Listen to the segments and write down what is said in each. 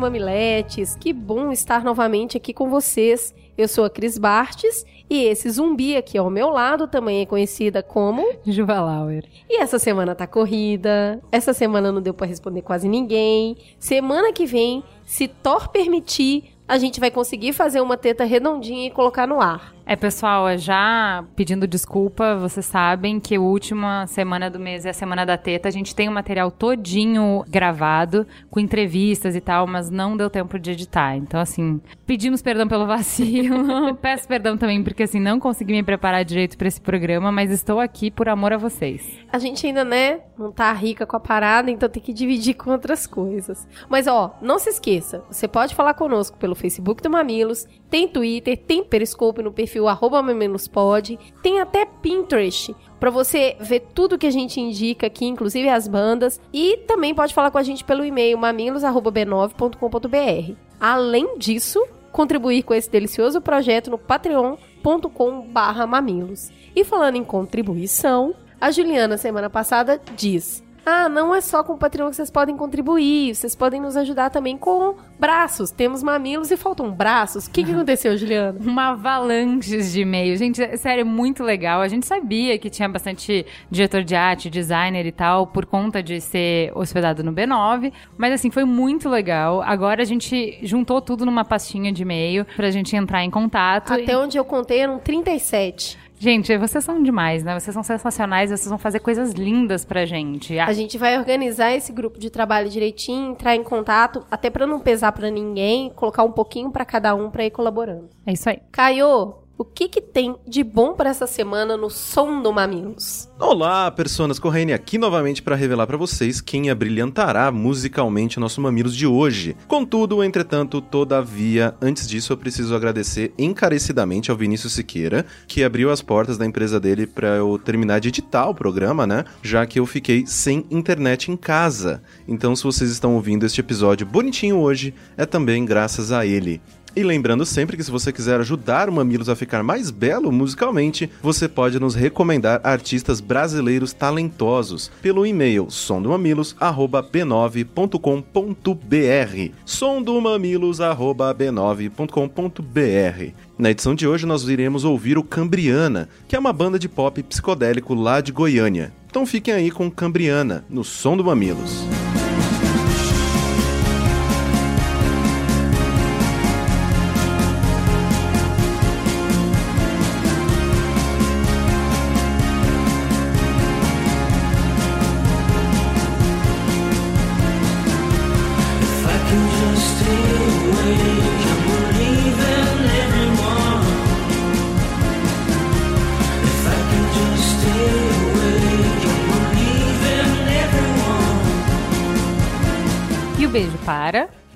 mamiletes, que bom estar novamente aqui com vocês. Eu sou a Cris Bartes e esse zumbi aqui ao meu lado também é conhecida como Juva Lauer. E essa semana tá corrida, essa semana não deu para responder quase ninguém. Semana que vem, se Thor permitir, a gente vai conseguir fazer uma teta redondinha e colocar no ar. É, pessoal, já pedindo desculpa, vocês sabem que a última semana do mês é a semana da teta. A gente tem o material todinho gravado, com entrevistas e tal, mas não deu tempo de editar. Então, assim, pedimos perdão pelo vacilo. Peço perdão também, porque assim, não consegui me preparar direito para esse programa, mas estou aqui por amor a vocês. A gente ainda, né, não tá rica com a parada, então tem que dividir com outras coisas. Mas, ó, não se esqueça, você pode falar conosco pelo Facebook do Mamilos, tem Twitter, tem Periscope no perfil arroba Pode, tem até Pinterest para você ver tudo que a gente indica aqui, inclusive as bandas, e também pode falar com a gente pelo e-mail mamilos@b9.com.br. Além disso, contribuir com esse delicioso projeto no patreon.com/mamilos. E falando em contribuição, a Juliana semana passada diz: ah, não é só com o Patreon que vocês podem contribuir, vocês podem nos ajudar também com braços. Temos mamilos e faltam braços. O que, que aconteceu, Juliana? Uma avalanche de e-mails. Gente, é sério, muito legal. A gente sabia que tinha bastante diretor de arte, designer e tal, por conta de ser hospedado no B9, mas assim, foi muito legal. Agora a gente juntou tudo numa pastinha de e-mail pra gente entrar em contato. Até e... onde eu contei eram 37. Gente, vocês são demais, né? Vocês são sensacionais, vocês vão fazer coisas lindas pra gente. A gente vai organizar esse grupo de trabalho direitinho, entrar em contato, até para não pesar para ninguém, colocar um pouquinho para cada um para ir colaborando. É isso aí. Caio, o que, que tem de bom para essa semana no Som do Mamilos? Olá, personas Corrêne aqui novamente para revelar para vocês quem abrilhantará musicalmente o nosso Mamilos de hoje. Contudo, entretanto, todavia, antes disso eu preciso agradecer encarecidamente ao Vinícius Siqueira, que abriu as portas da empresa dele para eu terminar de editar o programa, né? Já que eu fiquei sem internet em casa. Então, se vocês estão ouvindo este episódio bonitinho hoje, é também graças a ele. E lembrando sempre que se você quiser ajudar o Mamilos a ficar mais belo musicalmente, você pode nos recomendar artistas brasileiros talentosos pelo e-mail somdomamilos@b9.com.br. somdomamilos@b9.com.br. Na edição de hoje nós iremos ouvir o Cambriana, que é uma banda de pop psicodélico lá de Goiânia. Então fiquem aí com Cambriana no Som do Mamilos.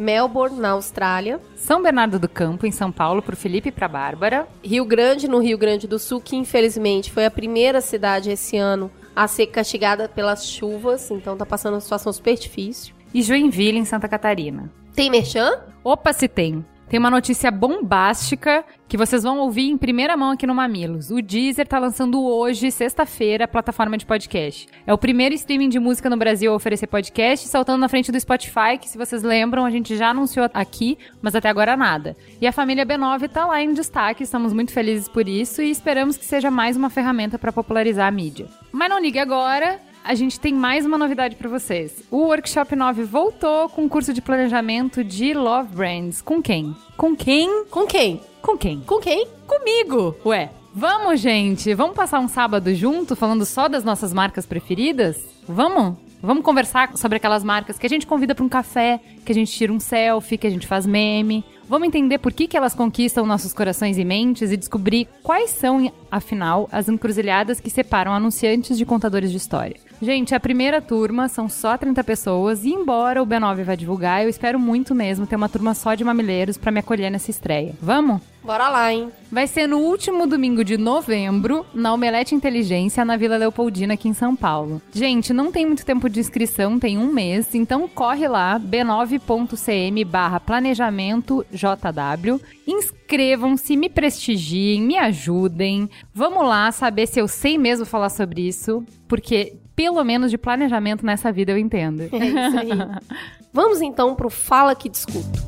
Melbourne, na Austrália. São Bernardo do Campo, em São Paulo, para o Felipe e para a Bárbara. Rio Grande, no Rio Grande do Sul, que infelizmente foi a primeira cidade esse ano a ser castigada pelas chuvas, então tá passando uma situação super difícil. E Joinville, em Santa Catarina. Tem merchan? Opa, se tem. Tem uma notícia bombástica que vocês vão ouvir em primeira mão aqui no Mamilos. O Deezer tá lançando hoje, sexta-feira, a plataforma de podcast. É o primeiro streaming de música no Brasil a oferecer podcast, saltando na frente do Spotify, que se vocês lembram, a gente já anunciou aqui, mas até agora nada. E a família B9 tá lá em destaque, estamos muito felizes por isso e esperamos que seja mais uma ferramenta para popularizar a mídia. Mas não ligue agora, a gente tem mais uma novidade para vocês. O Workshop 9 voltou com um curso de planejamento de Love Brands. Com quem? Com quem? Com quem? Com quem? Com quem? Comigo! Ué, vamos, gente! Vamos passar um sábado junto falando só das nossas marcas preferidas? Vamos? Vamos conversar sobre aquelas marcas que a gente convida para um café, que a gente tira um selfie, que a gente faz meme. Vamos entender por que, que elas conquistam nossos corações e mentes e descobrir quais são, afinal, as encruzilhadas que separam anunciantes de contadores de história. Gente, a primeira turma são só 30 pessoas e embora o B9 vá divulgar, eu espero muito mesmo ter uma turma só de mamileiros para me acolher nessa estreia. Vamos? Bora lá, hein? Vai ser no último domingo de novembro, na Omelete Inteligência, na Vila Leopoldina, aqui em São Paulo. Gente, não tem muito tempo de inscrição, tem um mês, então corre lá, b9.cm barra planejamento JW. Inscrevam-se, me prestigiem, me ajudem. Vamos lá saber se eu sei mesmo falar sobre isso, porque pelo menos de planejamento nessa vida eu entendo. É isso aí. Vamos então pro Fala que Discuto.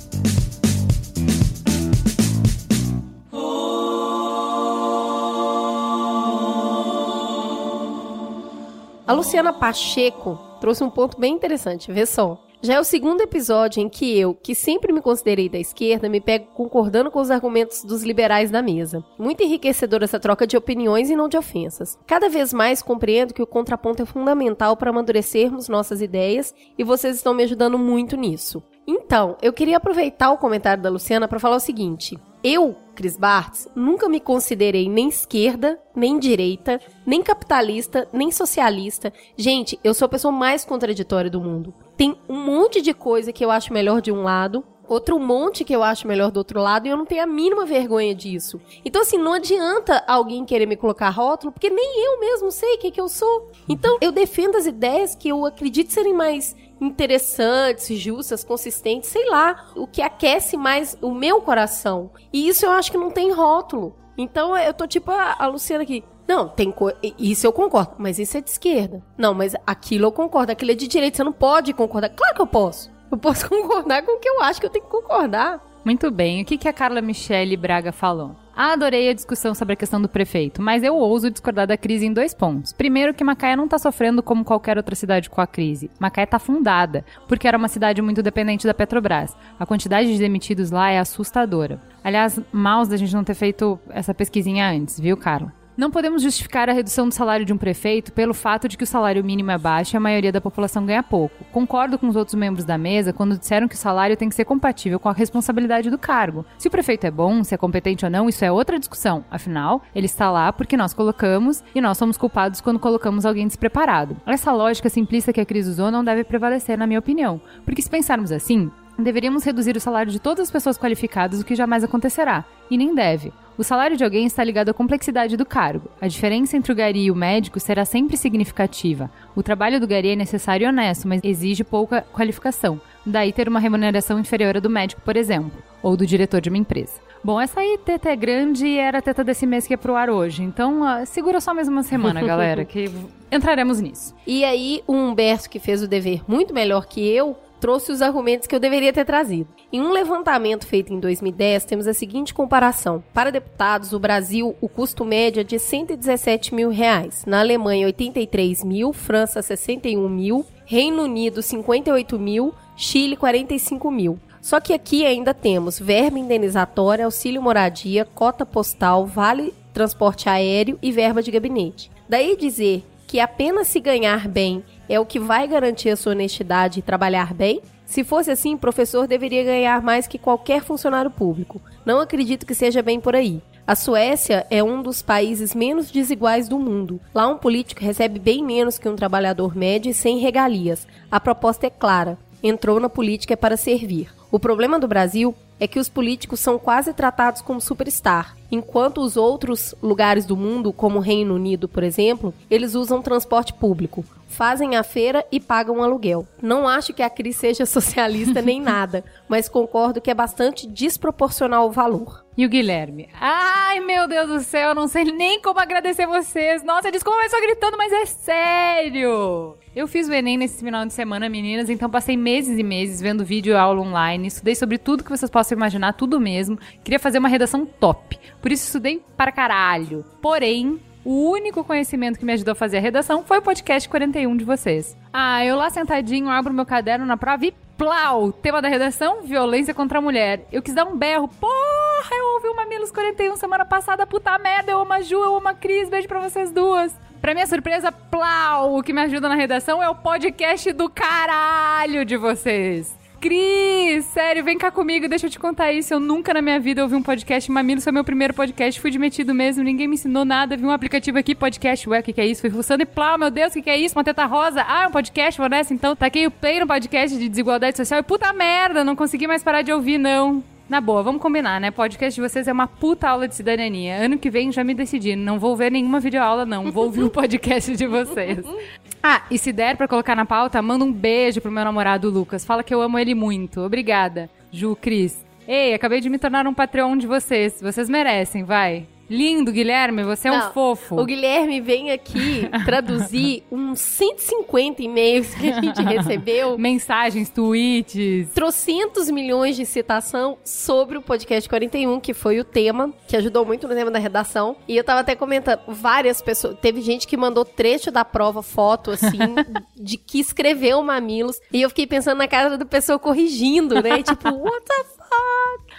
A Luciana Pacheco trouxe um ponto bem interessante, vê só. Já é o segundo episódio em que eu, que sempre me considerei da esquerda, me pego concordando com os argumentos dos liberais da mesa. Muito enriquecedora essa troca de opiniões e não de ofensas. Cada vez mais compreendo que o contraponto é fundamental para amadurecermos nossas ideias e vocês estão me ajudando muito nisso. Então, eu queria aproveitar o comentário da Luciana para falar o seguinte. Eu, Cris Bartz, nunca me considerei nem esquerda, nem direita, nem capitalista, nem socialista. Gente, eu sou a pessoa mais contraditória do mundo. Tem um monte de coisa que eu acho melhor de um lado, outro monte que eu acho melhor do outro lado e eu não tenho a mínima vergonha disso. Então, assim, não adianta alguém querer me colocar rótulo, porque nem eu mesmo sei o que, que eu sou. Então, eu defendo as ideias que eu acredito serem mais interessantes, justas, consistentes, sei lá, o que aquece mais o meu coração. E isso eu acho que não tem rótulo. Então eu tô tipo a, a Luciana aqui. Não, tem co... isso eu concordo, mas isso é de esquerda. Não, mas aquilo eu concordo, aquilo é de direita, você não pode concordar. Claro que eu posso. Eu posso concordar com o que eu acho que eu tenho que concordar. Muito bem. O que, que a Carla Michele Braga falou? Adorei a discussão sobre a questão do prefeito, mas eu ouso discordar da crise em dois pontos. Primeiro, que Macaé não está sofrendo como qualquer outra cidade com a crise. Macaé está fundada, porque era uma cidade muito dependente da Petrobras. A quantidade de demitidos lá é assustadora. Aliás, maus da gente não ter feito essa pesquisinha antes, viu, Carla? Não podemos justificar a redução do salário de um prefeito pelo fato de que o salário mínimo é baixo e a maioria da população ganha pouco. Concordo com os outros membros da mesa quando disseram que o salário tem que ser compatível com a responsabilidade do cargo. Se o prefeito é bom, se é competente ou não, isso é outra discussão. Afinal, ele está lá porque nós colocamos e nós somos culpados quando colocamos alguém despreparado. Essa lógica simplista que a crise usou não deve prevalecer, na minha opinião. Porque se pensarmos assim, Deveríamos reduzir o salário de todas as pessoas qualificadas, o que jamais acontecerá, e nem deve. O salário de alguém está ligado à complexidade do cargo. A diferença entre o gari e o médico será sempre significativa. O trabalho do gari é necessário e honesto, mas exige pouca qualificação. Daí ter uma remuneração inferior à do médico, por exemplo, ou do diretor de uma empresa. Bom, essa aí teta é grande e era a teta desse mês que é pro ar hoje. Então, uh, segura só mais uma semana, galera, que entraremos nisso. E aí, o Humberto, que fez o dever muito melhor que eu, trouxe os argumentos que eu deveria ter trazido. Em um levantamento feito em 2010, temos a seguinte comparação. Para deputados, o Brasil, o custo médio é de 117 mil reais. Na Alemanha, 83 mil. França, 61 mil. Reino Unido, 58 mil. Chile, 45 mil. Só que aqui ainda temos verba indenizatória, auxílio moradia, cota postal, vale transporte aéreo e verba de gabinete. Daí dizer que apenas se ganhar bem é o que vai garantir a sua honestidade e trabalhar bem? Se fosse assim, professor deveria ganhar mais que qualquer funcionário público. Não acredito que seja bem por aí. A Suécia é um dos países menos desiguais do mundo. Lá, um político recebe bem menos que um trabalhador médio e sem regalias. A proposta é clara: entrou na política para servir. O problema do Brasil é que os políticos são quase tratados como superstar, enquanto os outros lugares do mundo, como o Reino Unido, por exemplo, eles usam transporte público, fazem a feira e pagam aluguel. Não acho que a Cris seja socialista nem nada, mas concordo que é bastante desproporcional o valor. E o Guilherme? Ai, meu Deus do céu, não sei nem como agradecer vocês. Nossa, eles começou gritando, mas é sério. Eu fiz o Enem nesse final de semana, meninas, então passei meses e meses vendo vídeo aula online, estudei sobre tudo que vocês possam imaginar, tudo mesmo. Queria fazer uma redação top. Por isso estudei para caralho. Porém, o único conhecimento que me ajudou a fazer a redação foi o podcast 41 de vocês. Ah, eu lá sentadinho abro meu caderno na prova e plau! Tema da redação: violência contra a mulher. Eu quis dar um berro. Porra, eu ouvi o Mamilos 41 semana passada. Puta merda, eu amo a Ju, eu amo a Cris. Beijo pra vocês duas. Pra minha surpresa, plau! O que me ajuda na redação é o podcast do caralho de vocês. Cris, sério, vem cá comigo, deixa eu te contar isso. Eu nunca na minha vida ouvi um podcast. Mamilos foi meu primeiro podcast, fui demitido mesmo, ninguém me ensinou nada. Vi um aplicativo aqui, podcast, ué, o que, que é isso? Fui fuçando e plau, meu Deus, o que, que é isso? Uma teta rosa. Ah, é um podcast, vou nessa então. Taquei o play no podcast de desigualdade social e puta merda, não consegui mais parar de ouvir, não. Na boa, vamos combinar, né? Podcast de vocês é uma puta aula de cidadania. Ano que vem já me decidi. Não vou ver nenhuma videoaula, não. Vou ouvir o podcast de vocês. Ah, e se der pra colocar na pauta, manda um beijo pro meu namorado Lucas. Fala que eu amo ele muito. Obrigada, Ju, Cris. Ei, acabei de me tornar um Patreon de vocês. Vocês merecem, vai. Lindo, Guilherme, você é um Não, fofo. O Guilherme vem aqui traduzir uns 150 e-mails que a gente recebeu. Mensagens, tweets. Trocentos milhões de citação sobre o podcast 41, que foi o tema, que ajudou muito no tema da redação. E eu tava até comentando, várias pessoas. Teve gente que mandou trecho da prova, foto, assim, de que escreveu Mamilos. E eu fiquei pensando na cara da pessoa corrigindo, né? Tipo, what the fuck?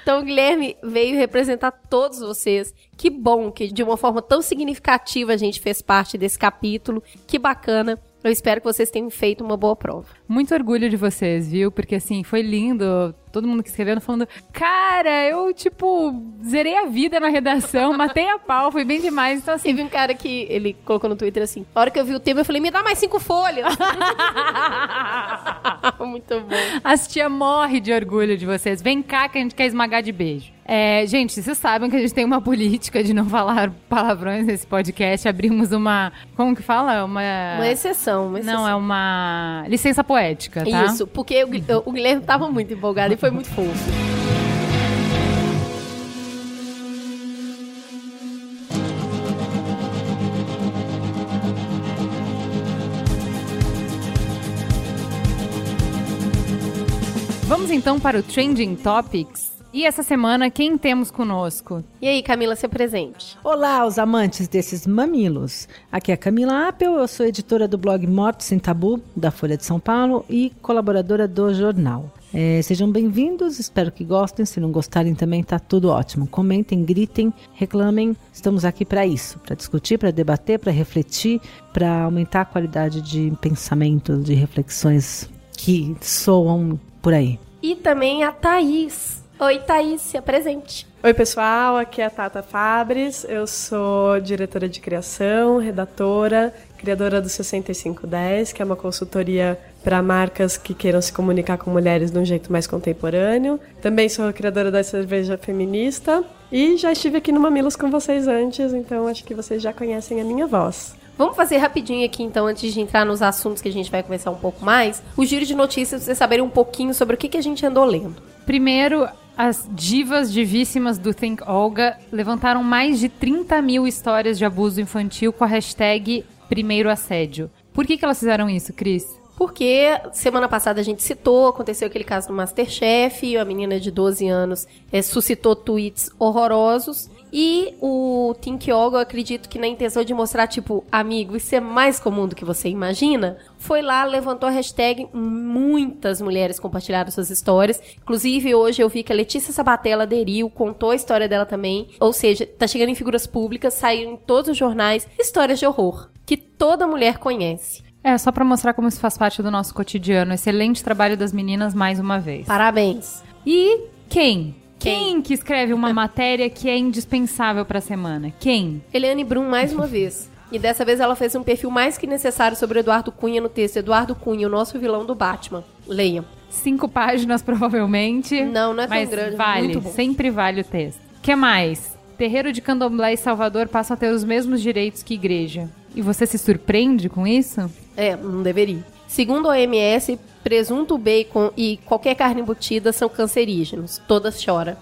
Então, Guilherme veio representar todos vocês. Que bom que de uma forma tão significativa a gente fez parte desse capítulo. Que bacana. Eu espero que vocês tenham feito uma boa prova. Muito orgulho de vocês, viu? Porque assim, foi lindo. Todo mundo que escrevendo falando, cara, eu, tipo, zerei a vida na redação, matei a pau, foi bem demais. Então, assim, Teve um cara que ele colocou no Twitter assim: a hora que eu vi o tema, eu falei, me dá mais cinco folhas. Muito bom. As tia morre de orgulho de vocês. Vem cá que a gente quer esmagar de beijo. É, gente, vocês sabem que a gente tem uma política de não falar palavrões nesse podcast. Abrimos uma. Como que fala? Uma. Uma exceção, uma exceção. Não, é uma licença poética, tá? Isso, porque o, o Guilherme tava muito empolgado e foi muito fofo. Vamos então para o Trending Topics. E essa semana, quem temos conosco? E aí, Camila, se presente. Olá, os amantes desses mamilos. Aqui é a Camila Appel, eu sou editora do blog Mortos Sem Tabu, da Folha de São Paulo, e colaboradora do jornal. É, sejam bem-vindos, espero que gostem. Se não gostarem também, tá tudo ótimo. Comentem, gritem, reclamem. Estamos aqui para isso, para discutir, para debater, para refletir, para aumentar a qualidade de pensamento, de reflexões que soam por aí. E também a Thaís. Oi, Thaís, se apresente. Oi, pessoal, aqui é a Tata Fabres, eu sou diretora de criação, redatora, criadora do 6510, que é uma consultoria para marcas que queiram se comunicar com mulheres de um jeito mais contemporâneo. Também sou criadora da cerveja feminista e já estive aqui no Mamilos com vocês antes, então acho que vocês já conhecem a minha voz. Vamos fazer rapidinho aqui, então, antes de entrar nos assuntos que a gente vai conversar um pouco mais, o giro de notícias, pra vocês saberem um pouquinho sobre o que, que a gente andou lendo. Primeiro, as divas divíssimas do Think Olga levantaram mais de 30 mil histórias de abuso infantil com a hashtag Primeiro Assédio. Por que, que elas fizeram isso, Cris? Porque semana passada a gente citou, aconteceu aquele caso no Masterchef, a menina de 12 anos eh, suscitou tweets horrorosos. E o Think Yoga, eu acredito que na intenção de mostrar, tipo, amigo, isso é mais comum do que você imagina, foi lá, levantou a hashtag, muitas mulheres compartilharam suas histórias. Inclusive, hoje eu vi que a Letícia Sabatella aderiu, contou a história dela também. Ou seja, tá chegando em figuras públicas, saiu em todos os jornais, histórias de horror, que toda mulher conhece. É, só pra mostrar como isso faz parte do nosso cotidiano. Excelente trabalho das meninas mais uma vez. Parabéns. E quem? Quem? Quem que escreve uma matéria que é indispensável pra semana? Quem? Eliane Brum, mais uma vez. E dessa vez ela fez um perfil mais que necessário sobre Eduardo Cunha no texto. Eduardo Cunha, o nosso vilão do Batman. Leiam. Cinco páginas, provavelmente. Não, não é tão grande, Vale, sempre vale o texto. que mais? Terreiro de Candomblé e Salvador passam a ter os mesmos direitos que igreja. E você se surpreende com isso? É, não deveria. Segundo a OMS, presunto, bacon e qualquer carne embutida são cancerígenos. Todas choram.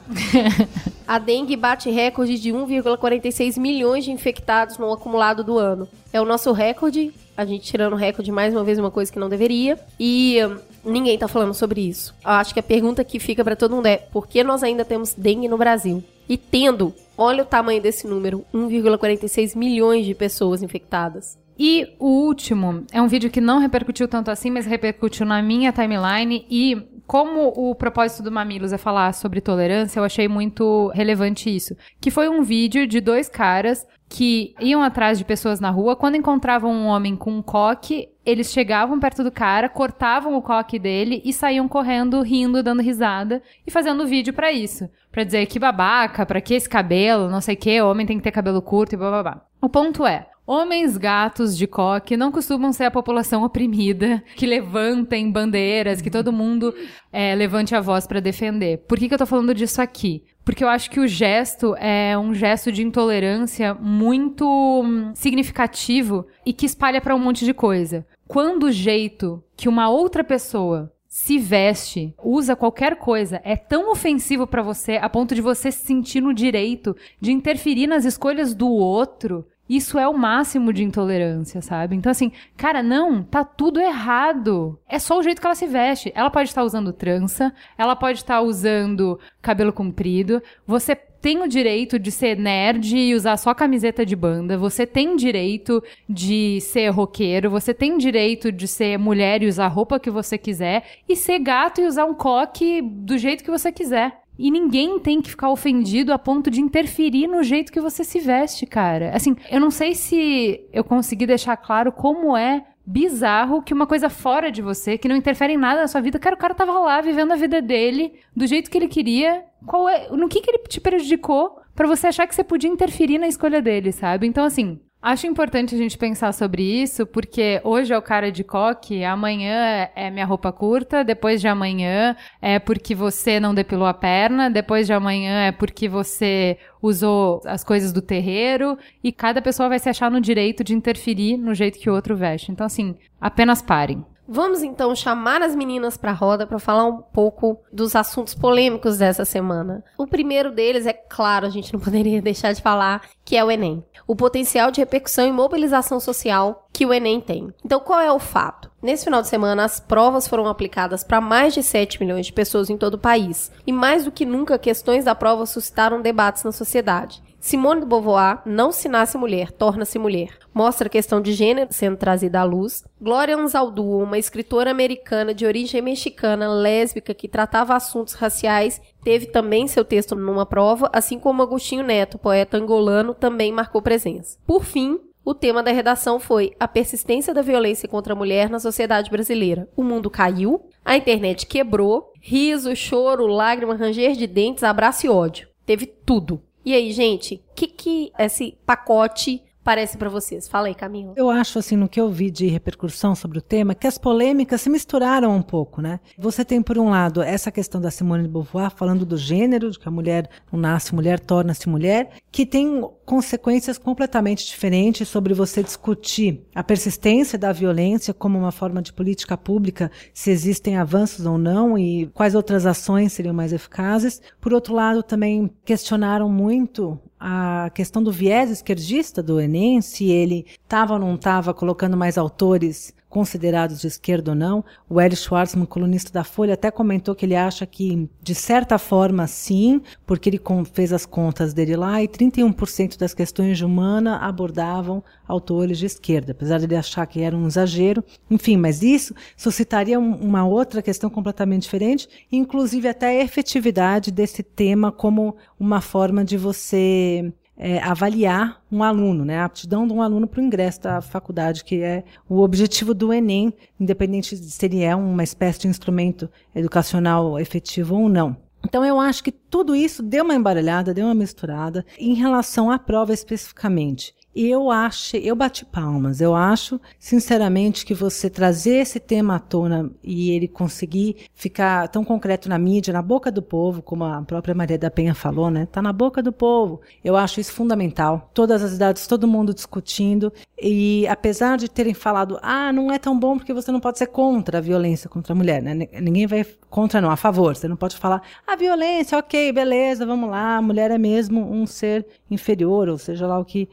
a dengue bate recorde de 1,46 milhões de infectados no acumulado do ano. É o nosso recorde. A gente tirando o recorde mais uma vez, uma coisa que não deveria. E hum, ninguém tá falando sobre isso. Eu acho que a pergunta que fica pra todo mundo é: por que nós ainda temos dengue no Brasil? E tendo, olha o tamanho desse número: 1,46 milhões de pessoas infectadas. E o último é um vídeo que não repercutiu tanto assim, mas repercutiu na minha timeline e como o propósito do Mamilos é falar sobre tolerância, eu achei muito relevante isso. Que foi um vídeo de dois caras que iam atrás de pessoas na rua. Quando encontravam um homem com um coque, eles chegavam perto do cara, cortavam o coque dele e saíam correndo, rindo, dando risada e fazendo vídeo para isso. Pra dizer que babaca, pra que esse cabelo, não sei o que, homem tem que ter cabelo curto e blá. O ponto é, Homens gatos de coque não costumam ser a população oprimida, que levantem bandeiras, que todo mundo é, levante a voz para defender. Por que, que eu tô falando disso aqui? Porque eu acho que o gesto é um gesto de intolerância muito hum, significativo e que espalha para um monte de coisa. Quando o jeito que uma outra pessoa se veste, usa qualquer coisa, é tão ofensivo para você a ponto de você se sentir no direito de interferir nas escolhas do outro, isso é o máximo de intolerância, sabe? Então, assim, cara, não, tá tudo errado. É só o jeito que ela se veste. Ela pode estar usando trança, ela pode estar usando cabelo comprido. Você tem o direito de ser nerd e usar só camiseta de banda. Você tem direito de ser roqueiro. Você tem direito de ser mulher e usar a roupa que você quiser. E ser gato e usar um coque do jeito que você quiser. E ninguém tem que ficar ofendido a ponto de interferir no jeito que você se veste, cara. Assim, eu não sei se eu consegui deixar claro como é bizarro que uma coisa fora de você, que não interfere em nada na sua vida, cara, o cara tava lá vivendo a vida dele do jeito que ele queria. Qual é, no que que ele te prejudicou para você achar que você podia interferir na escolha dele, sabe? Então assim, Acho importante a gente pensar sobre isso, porque hoje é o cara de coque, amanhã é minha roupa curta, depois de amanhã é porque você não depilou a perna, depois de amanhã é porque você usou as coisas do terreiro, e cada pessoa vai se achar no direito de interferir no jeito que o outro veste. Então, assim, apenas parem. Vamos então chamar as meninas para a roda para falar um pouco dos assuntos polêmicos dessa semana. O primeiro deles, é claro, a gente não poderia deixar de falar, que é o Enem. O potencial de repercussão e mobilização social que o Enem tem. Então, qual é o fato? Nesse final de semana, as provas foram aplicadas para mais de 7 milhões de pessoas em todo o país. E mais do que nunca, questões da prova suscitaram debates na sociedade. Simone de Beauvoir, Não se nasce mulher, torna-se mulher. Mostra a questão de gênero sendo trazida à luz. Gloria Anzaldúa, uma escritora americana de origem mexicana, lésbica, que tratava assuntos raciais, teve também seu texto numa prova, assim como Agostinho Neto, poeta angolano, também marcou presença. Por fim, o tema da redação foi a persistência da violência contra a mulher na sociedade brasileira. O mundo caiu, a internet quebrou, riso, choro, lágrima, ranger de dentes, abraço e ódio. Teve tudo. E aí, gente, o que, que esse pacote parece para vocês? Fala aí, Camila. Eu acho, assim, no que eu vi de repercussão sobre o tema, que as polêmicas se misturaram um pouco, né? Você tem, por um lado, essa questão da Simone de Beauvoir falando do gênero, de que a mulher não nasce mulher, torna-se mulher, que tem consequências completamente diferentes sobre você discutir a persistência da violência como uma forma de política pública, se existem avanços ou não e quais outras ações seriam mais eficazes. Por outro lado, também questionaram muito a questão do viés esquerdista do Enem, se ele estava ou não estava colocando mais autores considerados de esquerda ou não. O Eric Schwartzman, colunista da Folha, até comentou que ele acha que, de certa forma, sim, porque ele fez as contas dele lá e 31% das questões de humana abordavam autores de esquerda, apesar de ele achar que era um exagero. Enfim, mas isso suscitaria uma outra questão completamente diferente, inclusive até a efetividade desse tema como uma forma de você é, avaliar um aluno, né, a aptidão de um aluno para o ingresso da faculdade, que é o objetivo do Enem, independente de se ele é uma espécie de instrumento educacional efetivo ou não. Então eu acho que tudo isso deu uma embaralhada, deu uma misturada em relação à prova especificamente eu acho, eu bati palmas. Eu acho, sinceramente, que você trazer esse tema à tona e ele conseguir ficar tão concreto na mídia, na boca do povo, como a própria Maria da Penha falou, né? Tá na boca do povo. Eu acho isso fundamental. Todas as idades, todo mundo discutindo. E apesar de terem falado, ah, não é tão bom porque você não pode ser contra a violência contra a mulher, né? Ninguém vai contra, não, a favor. Você não pode falar, a violência, ok, beleza, vamos lá, a mulher é mesmo um ser inferior, ou seja lá o que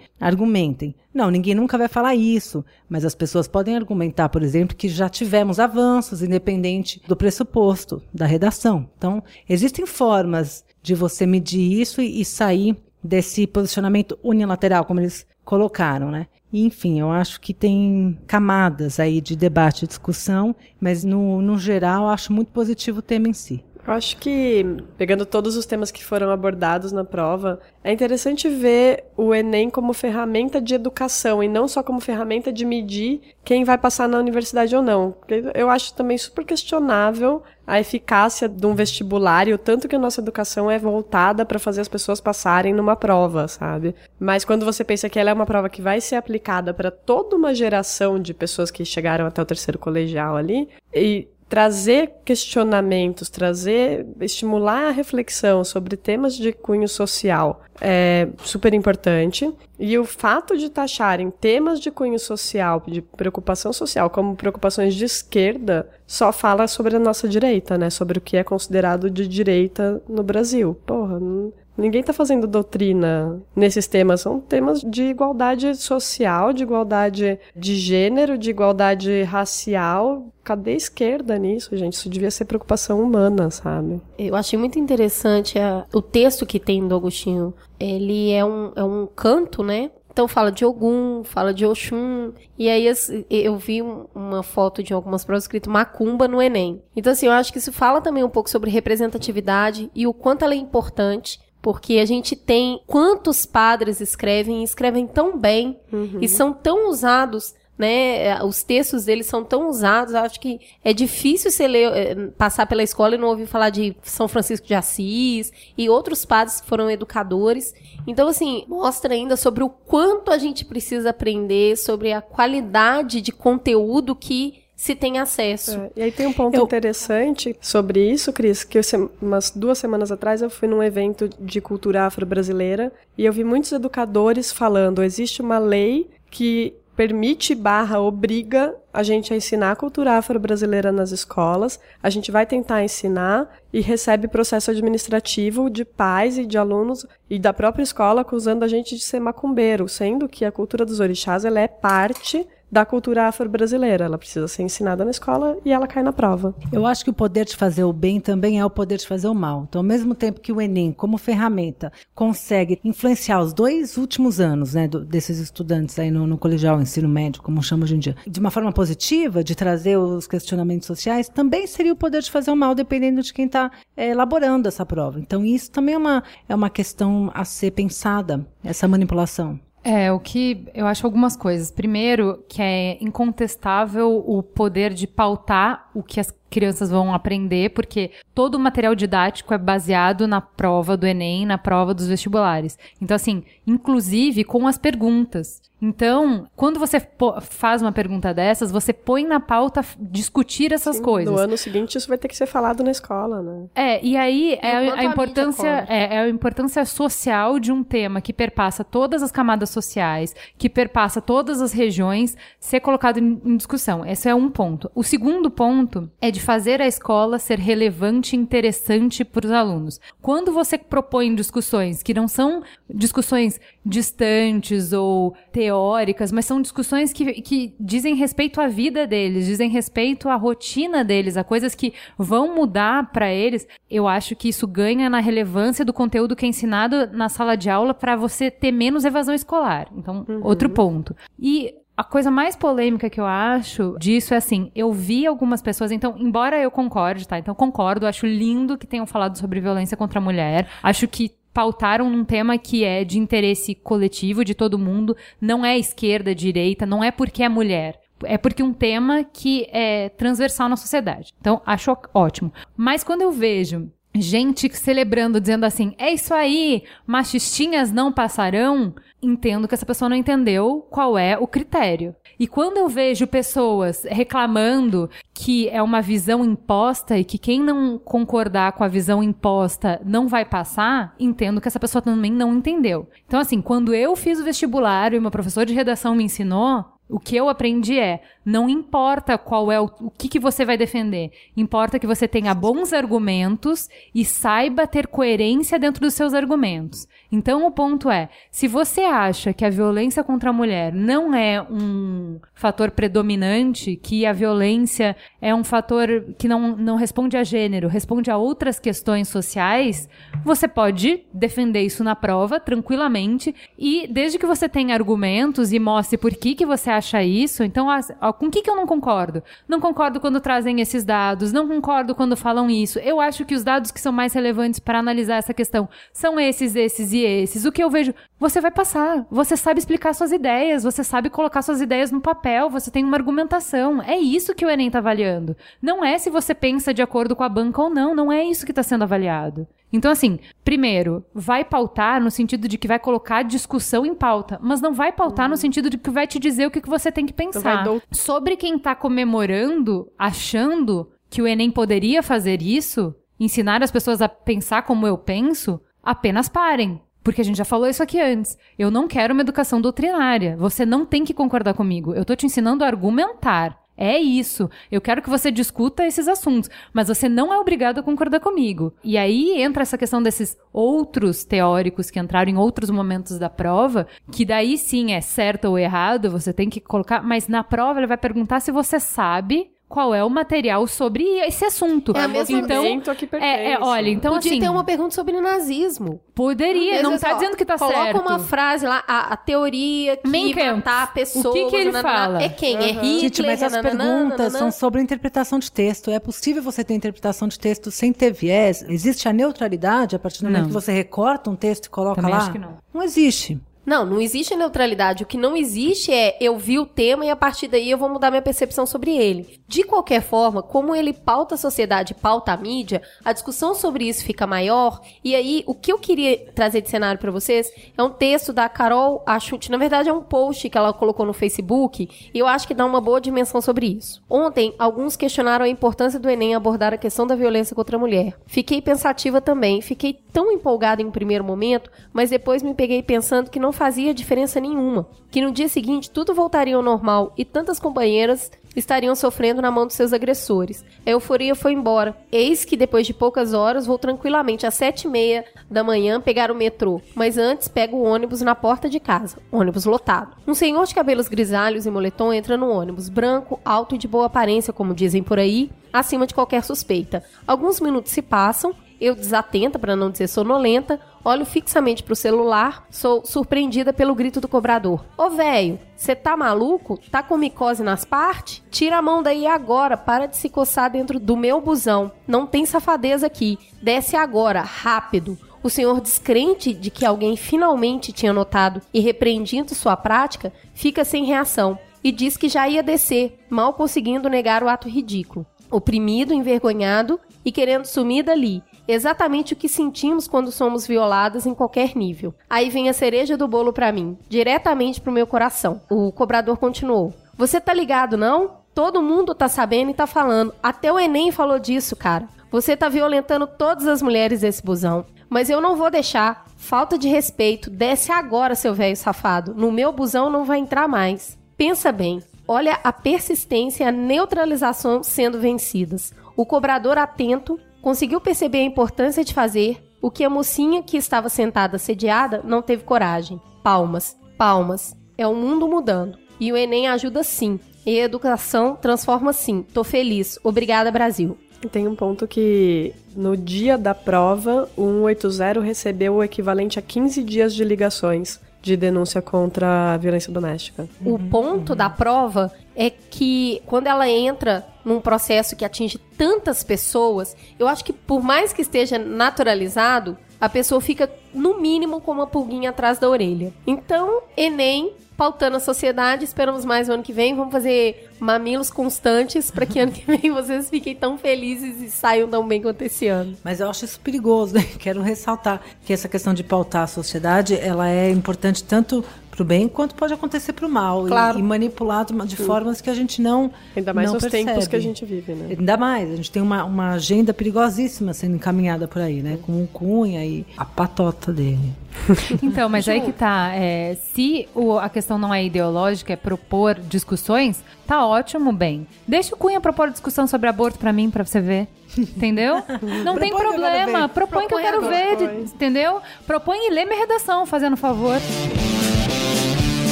argumentem. Não, ninguém nunca vai falar isso, mas as pessoas podem argumentar, por exemplo, que já tivemos avanços, independente do pressuposto da redação. Então, existem formas de você medir isso e, e sair desse posicionamento unilateral, como eles colocaram, né? Enfim, eu acho que tem camadas aí de debate e discussão, mas no, no geral, acho muito positivo o tema em si. Eu acho que, pegando todos os temas que foram abordados na prova, é interessante ver o Enem como ferramenta de educação e não só como ferramenta de medir quem vai passar na universidade ou não. Eu acho também super questionável a eficácia de um vestibular e o tanto que a nossa educação é voltada para fazer as pessoas passarem numa prova, sabe? Mas quando você pensa que ela é uma prova que vai ser aplicada para toda uma geração de pessoas que chegaram até o terceiro colegial ali, e trazer questionamentos, trazer, estimular a reflexão sobre temas de cunho social é super importante. E o fato de taxarem temas de cunho social, de preocupação social, como preocupações de esquerda, só fala sobre a nossa direita, né? Sobre o que é considerado de direita no Brasil. Porra, não Ninguém está fazendo doutrina nesses temas. São temas de igualdade social, de igualdade de gênero, de igualdade racial. Cadê a esquerda nisso, gente? Isso devia ser preocupação humana, sabe? Eu achei muito interessante a, o texto que tem do Agostinho. Ele é um, é um canto, né? Então fala de Ogum, fala de Oxum, e aí eu vi uma foto de algumas provas escrito Macumba no Enem. Então assim, eu acho que isso fala também um pouco sobre representatividade e o quanto ela é importante porque a gente tem quantos padres escrevem e escrevem tão bem uhum. e são tão usados né? Os textos deles são tão usados, acho que é difícil você ler, eh, passar pela escola e não ouvir falar de São Francisco de Assis e outros padres que foram educadores. Então, assim, mostra ainda sobre o quanto a gente precisa aprender, sobre a qualidade de conteúdo que se tem acesso. É, e aí tem um ponto eu... interessante sobre isso, Cris, que eu, umas duas semanas atrás eu fui num evento de cultura afro-brasileira e eu vi muitos educadores falando, existe uma lei que permite barra obriga a gente a ensinar a cultura afro-brasileira nas escolas. A gente vai tentar ensinar e recebe processo administrativo de pais e de alunos e da própria escola acusando a gente de ser macumbeiro, sendo que a cultura dos orixás ela é parte da cultura afro-brasileira. Ela precisa ser ensinada na escola e ela cai na prova. Eu acho que o poder de fazer o bem também é o poder de fazer o mal. Então, ao mesmo tempo que o Enem, como ferramenta, consegue influenciar os dois últimos anos né, do, desses estudantes aí no, no colegial, ensino médio, como chama hoje em dia, de uma forma positiva, de trazer os questionamentos sociais, também seria o poder de fazer o mal, dependendo de quem está é, elaborando essa prova. Então, isso também é uma, é uma questão a ser pensada, essa manipulação. É, o que eu acho algumas coisas. Primeiro, que é incontestável o poder de pautar o que as crianças vão aprender, porque todo o material didático é baseado na prova do Enem, na prova dos vestibulares. Então, assim, inclusive com as perguntas. Então, quando você faz uma pergunta dessas, você põe na pauta discutir essas Sim, coisas. No ano seguinte, isso vai ter que ser falado na escola, né? É, e aí é a, a importância é, é, a importância social de um tema que perpassa todas as camadas sociais, que perpassa todas as regiões, ser colocado em, em discussão. Esse é um ponto. O segundo ponto é de fazer a escola ser relevante e interessante para os alunos. Quando você propõe discussões que não são discussões distantes ou teóricas, mas são discussões que, que dizem respeito à vida deles, dizem respeito à rotina deles, a coisas que vão mudar para eles, eu acho que isso ganha na relevância do conteúdo que é ensinado na sala de aula para você ter menos evasão escolar. Então, uhum. outro ponto. E a coisa mais polêmica que eu acho disso é assim, eu vi algumas pessoas, então, embora eu concorde, tá? Então, concordo, acho lindo que tenham falado sobre violência contra a mulher. Acho que pautaram num tema que é de interesse coletivo de todo mundo, não é esquerda, direita, não é porque é mulher. É porque um tema que é transversal na sociedade. Então, acho ótimo. Mas quando eu vejo gente celebrando, dizendo assim, é isso aí, machistinhas não passarão, entendo que essa pessoa não entendeu qual é o critério. E quando eu vejo pessoas reclamando que é uma visão imposta e que quem não concordar com a visão imposta não vai passar, entendo que essa pessoa também não entendeu. Então, assim, quando eu fiz o vestibular e o meu professor de redação me ensinou, O que eu aprendi é, não importa qual é o, o que, que você vai defender, importa que você tenha bons argumentos e saiba ter coerência dentro dos seus argumentos. Então o ponto é, se você acha que a violência contra a mulher não é um fator predominante, que a violência é um fator que não, não responde a gênero, responde a outras questões sociais, você pode defender isso na prova tranquilamente e desde que você tenha argumentos e mostre por que, que você acha isso, então com o que, que eu não concordo? Não concordo quando trazem esses dados, não concordo quando falam isso. Eu acho que os dados que são mais relevantes para analisar essa questão são esses, esses e esses. O que eu vejo, você vai passar, você sabe explicar suas ideias, você sabe colocar suas ideias no papel, você tem uma argumentação. É isso que o Enem está avaliando. Não é se você pensa de acordo com a banca ou não, não é isso que está sendo avaliado. Então, assim, primeiro, vai pautar no sentido de que vai colocar discussão em pauta, mas não vai pautar no sentido de que vai te dizer o que, que você tem que pensar. Então Sobre quem tá comemorando, achando que o Enem poderia fazer isso, ensinar as pessoas a pensar como eu penso, apenas parem. Porque a gente já falou isso aqui antes. Eu não quero uma educação doutrinária. Você não tem que concordar comigo. Eu tô te ensinando a argumentar. É isso. Eu quero que você discuta esses assuntos, mas você não é obrigado a concordar comigo. E aí entra essa questão desses outros teóricos que entraram em outros momentos da prova, que daí sim é certo ou errado, você tem que colocar, mas na prova ele vai perguntar se você sabe qual é o material sobre esse assunto. É a mesma- então, que é, é, olha, então Podia assim, ter uma pergunta sobre nazismo. poderia, Às não vezes, tá ó, dizendo que tá coloca certo. uma frase lá, a, a teoria que Kampf. matar pessoas... O que que ele nananã. fala? É quem? É Hitler? Gente, mas as nananã, perguntas nananã. são sobre interpretação de texto. É possível você ter interpretação de texto sem ter viés? Existe a neutralidade a partir do momento Não. que você recorta um texto e coloca Também lá? acho que não. Não existe. Não, não existe neutralidade. O que não existe é eu vi o tema e a partir daí eu vou mudar minha percepção sobre ele. De qualquer forma, como ele pauta a sociedade, pauta a mídia, a discussão sobre isso fica maior. E aí, o que eu queria trazer de cenário pra vocês é um texto da Carol Achute. Na verdade, é um post que ela colocou no Facebook e eu acho que dá uma boa dimensão sobre isso. Ontem, alguns questionaram a importância do Enem abordar a questão da violência contra a mulher. Fiquei pensativa também. Fiquei tão empolgada em um primeiro momento, mas depois me peguei pensando que não fazia diferença nenhuma. Que no dia seguinte tudo voltaria ao normal e tantas companheiras estariam sofrendo na mão dos seus agressores. A euforia foi embora. Eis que depois de poucas horas vou tranquilamente às sete e meia da manhã pegar o metrô. Mas antes pego o ônibus na porta de casa. Ônibus lotado. Um senhor de cabelos grisalhos e moletom entra no ônibus. Branco, alto e de boa aparência, como dizem por aí, acima de qualquer suspeita. Alguns minutos se passam eu, desatenta, para não dizer sonolenta, olho fixamente pro celular, sou surpreendida pelo grito do cobrador. Ô véio, você tá maluco? Tá com micose nas partes? Tira a mão daí agora, para de se coçar dentro do meu busão. Não tem safadeza aqui. Desce agora, rápido. O senhor, descrente de que alguém finalmente tinha notado e repreendido sua prática, fica sem reação e diz que já ia descer, mal conseguindo negar o ato ridículo. Oprimido, envergonhado e querendo sumir dali. Exatamente o que sentimos quando somos violadas em qualquer nível. Aí vem a cereja do bolo pra mim, diretamente pro meu coração. O cobrador continuou: Você tá ligado, não? Todo mundo tá sabendo e tá falando. Até o Enem falou disso, cara. Você tá violentando todas as mulheres desse busão. Mas eu não vou deixar. Falta de respeito. Desce agora, seu velho safado. No meu busão não vai entrar mais. Pensa bem. Olha a persistência e a neutralização sendo vencidas. O cobrador atento conseguiu perceber a importância de fazer o que a mocinha que estava sentada sediada não teve coragem. Palmas, palmas. É o mundo mudando. E o Enem ajuda sim. E a educação transforma sim. Tô feliz. Obrigada, Brasil. Tem um ponto que no dia da prova, o 180 recebeu o equivalente a 15 dias de ligações de denúncia contra a violência doméstica. O ponto da prova é que quando ela entra num processo que atinge tantas pessoas, eu acho que por mais que esteja naturalizado, a pessoa fica no mínimo com uma pulguinha atrás da orelha. Então, Enem pautando a sociedade, esperamos mais o ano que vem, vamos fazer mamilos constantes para que ano que vem vocês fiquem tão felizes e saiam tão bem quanto esse ano. Mas eu acho isso perigoso, né? Quero ressaltar que essa questão de pautar a sociedade, ela é importante tanto pro bem, quanto pode acontecer pro mal. e- Claro. E, manipulado de formas que a gente não. Ainda mais não nos percebe. tempos que a gente vive, né? Ainda mais, a gente tem uma, uma agenda perigosíssima sendo encaminhada por aí, né? Com o Cunha e a patota dele. Então, mas aí que tá. é, se o- a questão não é ideológica, é propor discussões, tá ótimo, bem. Deixa o Cunha propor discussão sobre aborto pra mim, pra você ver. Entendeu? Não tem problema. Propõe que eu quero agora. ver, Propõe. entendeu? Propõe e lê minha redação, fazendo favor.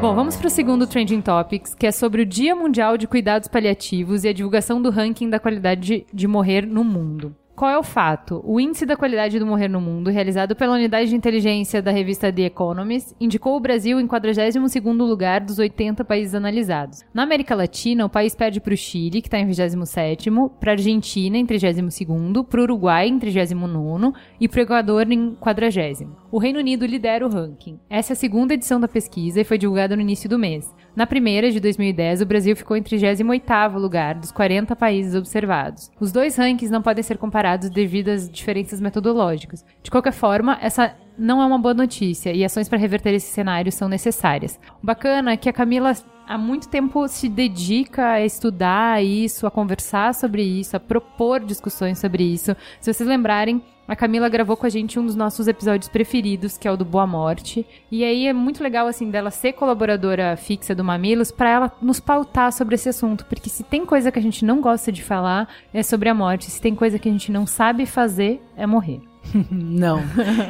Bom, vamos para o segundo Trending Topics, que é sobre o Dia Mundial de Cuidados Paliativos e a divulgação do ranking da qualidade de, morrer no mundo. Qual é o fato? O índice da qualidade do morrer no mundo, realizado pela unidade de inteligência da revista The Economist, indicou o Brasil em 42º lugar dos 80 países analisados. Na América Latina, o país perde para o Chile, que está em 27º, para a Argentina em 32º, para o Uruguai em 39º e para o Equador em 40º. O Reino Unido lidera o ranking. Essa é a segunda edição da pesquisa e foi divulgada no início do mês. Na primeira, de 2010, o Brasil ficou em 38º lugar dos 40 países observados. Os dois rankings não podem ser comparados devido às diferenças metodológicas. De qualquer forma, essa não é uma boa notícia e ações para reverter esse cenário são necessárias. O bacana é que a Camila há muito tempo se dedica a estudar isso, a conversar sobre isso, a propor discussões sobre isso. Se vocês lembrarem, a Camila gravou com a gente um dos nossos episódios preferidos, que é o do Boa Morte. E aí é muito legal, assim, dela ser colaboradora fixa do Mamilos, pra ela nos pautar sobre esse assunto. Porque se tem coisa que a gente não gosta de falar, é sobre a morte. Se tem coisa que a gente não sabe fazer, é morrer. Não,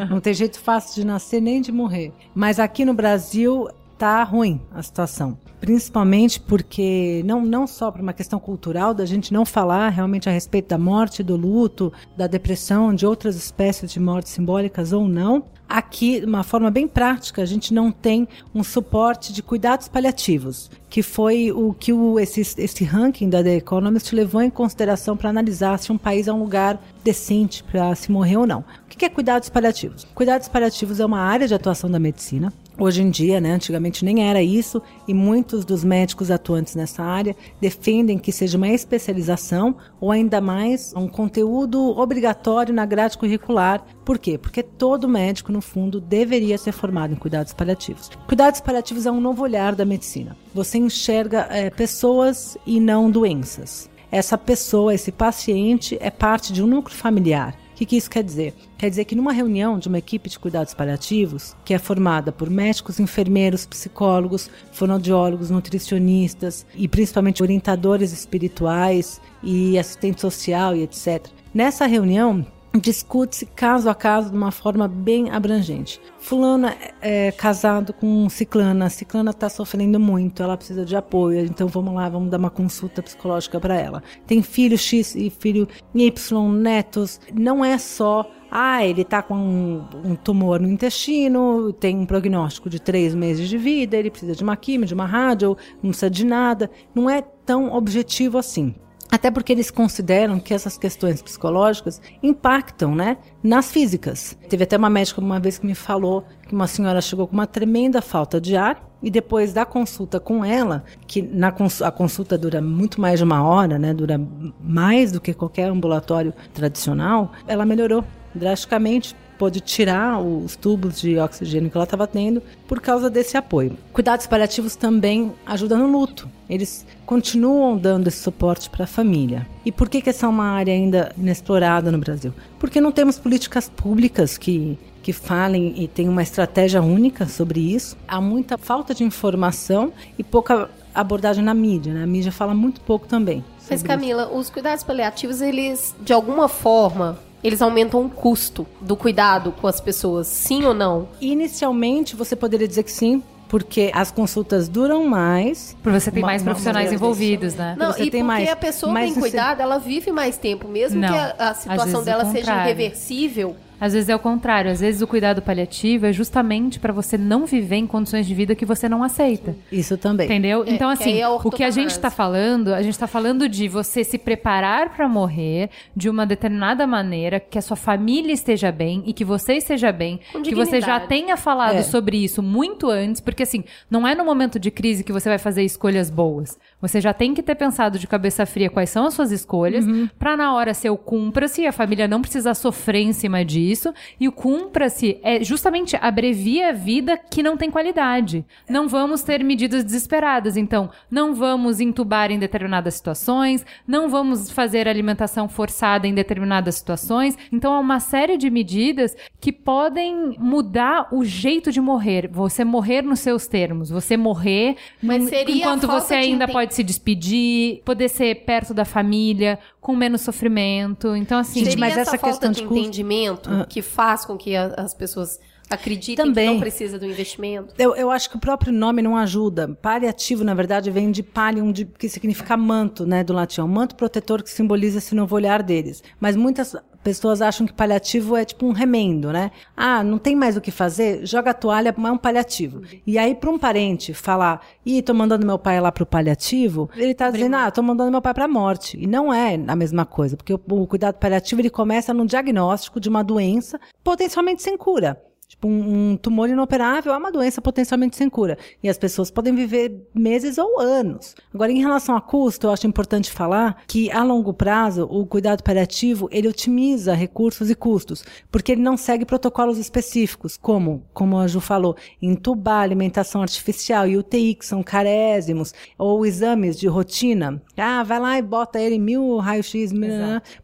não tem jeito fácil de nascer nem de morrer. Mas aqui no Brasil tá ruim a situação. Principalmente porque, não, não só por uma questão cultural, da gente não falar realmente a respeito da morte, do luto, da depressão, de outras espécies de mortes simbólicas ou não. Aqui, de uma forma bem prática, a gente não tem um suporte de cuidados paliativos, que foi o que o, esse, esse ranking da The Economist levou em consideração para analisar se um país é um lugar decente para se morrer ou não. O que é cuidados paliativos? Cuidados paliativos é uma área de atuação da medicina. Hoje em dia, né, antigamente nem era isso, e muitos dos médicos atuantes nessa área defendem que seja uma especialização ou ainda mais um conteúdo obrigatório na grade curricular. Por quê? Porque todo médico, no fundo, deveria ser formado em cuidados paliativos. Cuidados paliativos é um novo olhar da medicina. Você enxerga eh, pessoas e não doenças. Essa pessoa, esse paciente, é parte de um núcleo familiar. Que, que isso quer dizer? Quer dizer que numa reunião de uma equipe de cuidados paliativos, que é formada por médicos, enfermeiros, psicólogos, fonoaudiólogos, nutricionistas e principalmente orientadores espirituais e assistente social e etc. Nessa reunião, discute-se caso a caso de uma forma bem abrangente. Fulana é casado com ciclana, ciclana está sofrendo muito, ela precisa de apoio, então vamos lá, vamos dar uma consulta psicológica para ela. Tem filho X e filho Y, netos, não é só ah, ele está com um, um, tumor no intestino, tem um prognóstico de três meses de vida, ele precisa de uma quimio, de uma rádio, não precisa de nada. Não é tão objetivo assim. Até porque eles consideram que essas questões psicológicas impactam, né, nas físicas. Teve até uma médica uma vez que me falou que uma senhora chegou com uma tremenda falta de ar e depois da consulta com ela, que na cons a consulta dura muito mais de uma hora, né, dura mais do que qualquer ambulatório tradicional, ela melhorou drasticamente pôde tirar os tubos de oxigênio que ela estava tendo por causa desse apoio. Cuidados paliativos também ajudam no luto. Eles continuam dando esse suporte para a família. E por que, que essa é uma área ainda inexplorada no Brasil? Porque não temos políticas públicas que que falem e tenham uma estratégia única sobre isso. Há muita falta de informação e pouca abordagem na mídia. Né? A mídia fala muito pouco também. Mas Camila, isso. os cuidados paliativos, eles de alguma forma eles aumentam o custo do cuidado com as pessoas, sim ou não? Inicialmente, você poderia dizer que sim, porque as consultas duram mais. Por você ter mais profissionais envolvidos, né? Não, você e tem porque mais, a pessoa você- cuidada, ela vive mais tempo, mesmo Não, que a, a situação dela seja irreversível. Às vezes é o contrário. Às vezes o cuidado paliativo é justamente para você não viver em condições de vida que você não aceita. Isso também. Entendeu? É, então, que assim, é a o que a gente está falando, a gente está falando de você se preparar para morrer de uma determinada maneira, que a sua família esteja bem e que você esteja bem, que você já tenha falado É. sobre isso muito antes, porque assim, não é no momento de crise que você vai fazer escolhas boas. Você já tem que ter pensado de cabeça fria quais são as suas escolhas, pra na hora ser o cumpra-se, a família não precisar sofrer em cima disso. E o cumpra-se é justamente abrevia a vida que não tem qualidade. Não vamos ter medidas desesperadas. Então, não vamos entubar em determinadas situações, não vamos fazer alimentação forçada em determinadas situações. Então, há uma série de medidas que podem mudar o jeito de morrer. Você morrer nos seus termos. Você morrer Mas seria enquanto você ainda enten- pode se despedir, poder ser perto da família, com menos sofrimento. Então, assim. Gente, mas essa essa falta questão de de custo- entendimento Ah. que faz com que a- as pessoas acreditem Também. que não precisa do investimento? Eu, eu acho que o próprio nome não ajuda. Paliativo, na verdade, vem de palium, de, que significa manto, né, do latim. É um manto protetor que simboliza esse novo olhar deles. Mas muitas pessoas acham que paliativo é tipo um remendo, né? Ah, não tem mais o que fazer? Joga a toalha, é um paliativo. E aí, para um parente falar, ih, tô mandando meu pai lá pro paliativo, ele tá dizendo, ah, tô mandando meu pai pra morte. E não é a mesma coisa, porque o, o cuidado paliativo, ele começa no diagnóstico de uma doença potencialmente sem cura. Tipo, um, um tumor inoperável é uma doença potencialmente sem cura. E as pessoas podem viver meses ou anos. Agora, em relação a custo, eu acho importante falar que, a longo prazo, o cuidado paliativo, ele otimiza recursos e custos, porque ele não segue protocolos específicos, como, como a Ju falou, entubar, alimentação artificial e UTI, que são carésimos, ou exames de rotina. Ah, vai lá e bota ele em mil raio-x, mil-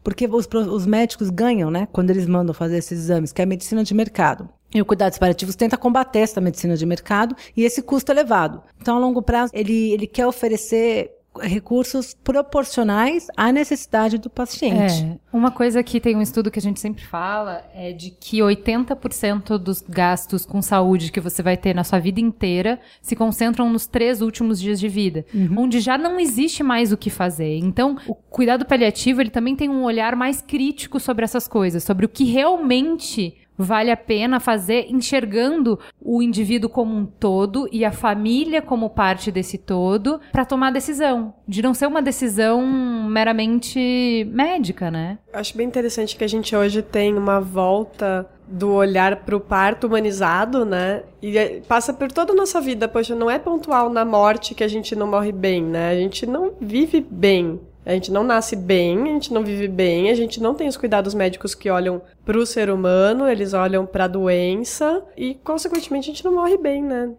porque os, os médicos ganham, né, quando eles mandam fazer esses exames, que é a medicina de mercado. E o cuidados paliativos tenta combater essa medicina de mercado e esse custo elevado. Então, a longo prazo, ele, ele quer oferecer recursos proporcionais à necessidade do paciente. É, uma coisa que tem um estudo que a gente sempre fala é de que 80% dos gastos com saúde que você vai ter na sua vida inteira se concentram nos três últimos dias de vida, onde já não existe mais o que fazer. Então, o cuidado paliativo, ele também tem um olhar mais crítico sobre essas coisas, sobre o que realmente vale a pena fazer enxergando o indivíduo como um todo e a família como parte desse todo para tomar decisão, de não ser uma decisão meramente médica, né? Acho bem interessante que a gente hoje tem uma volta do olhar para o parto humanizado, né? E é- passa por toda a nossa vida. Poxa, não é pontual na morte que a gente não morre bem, né? A gente não vive bem. A gente não nasce bem, a gente não vive bem, a gente não tem os cuidados médicos que olham para o ser humano, eles olham para a doença e, consequentemente, a gente não morre bem, né?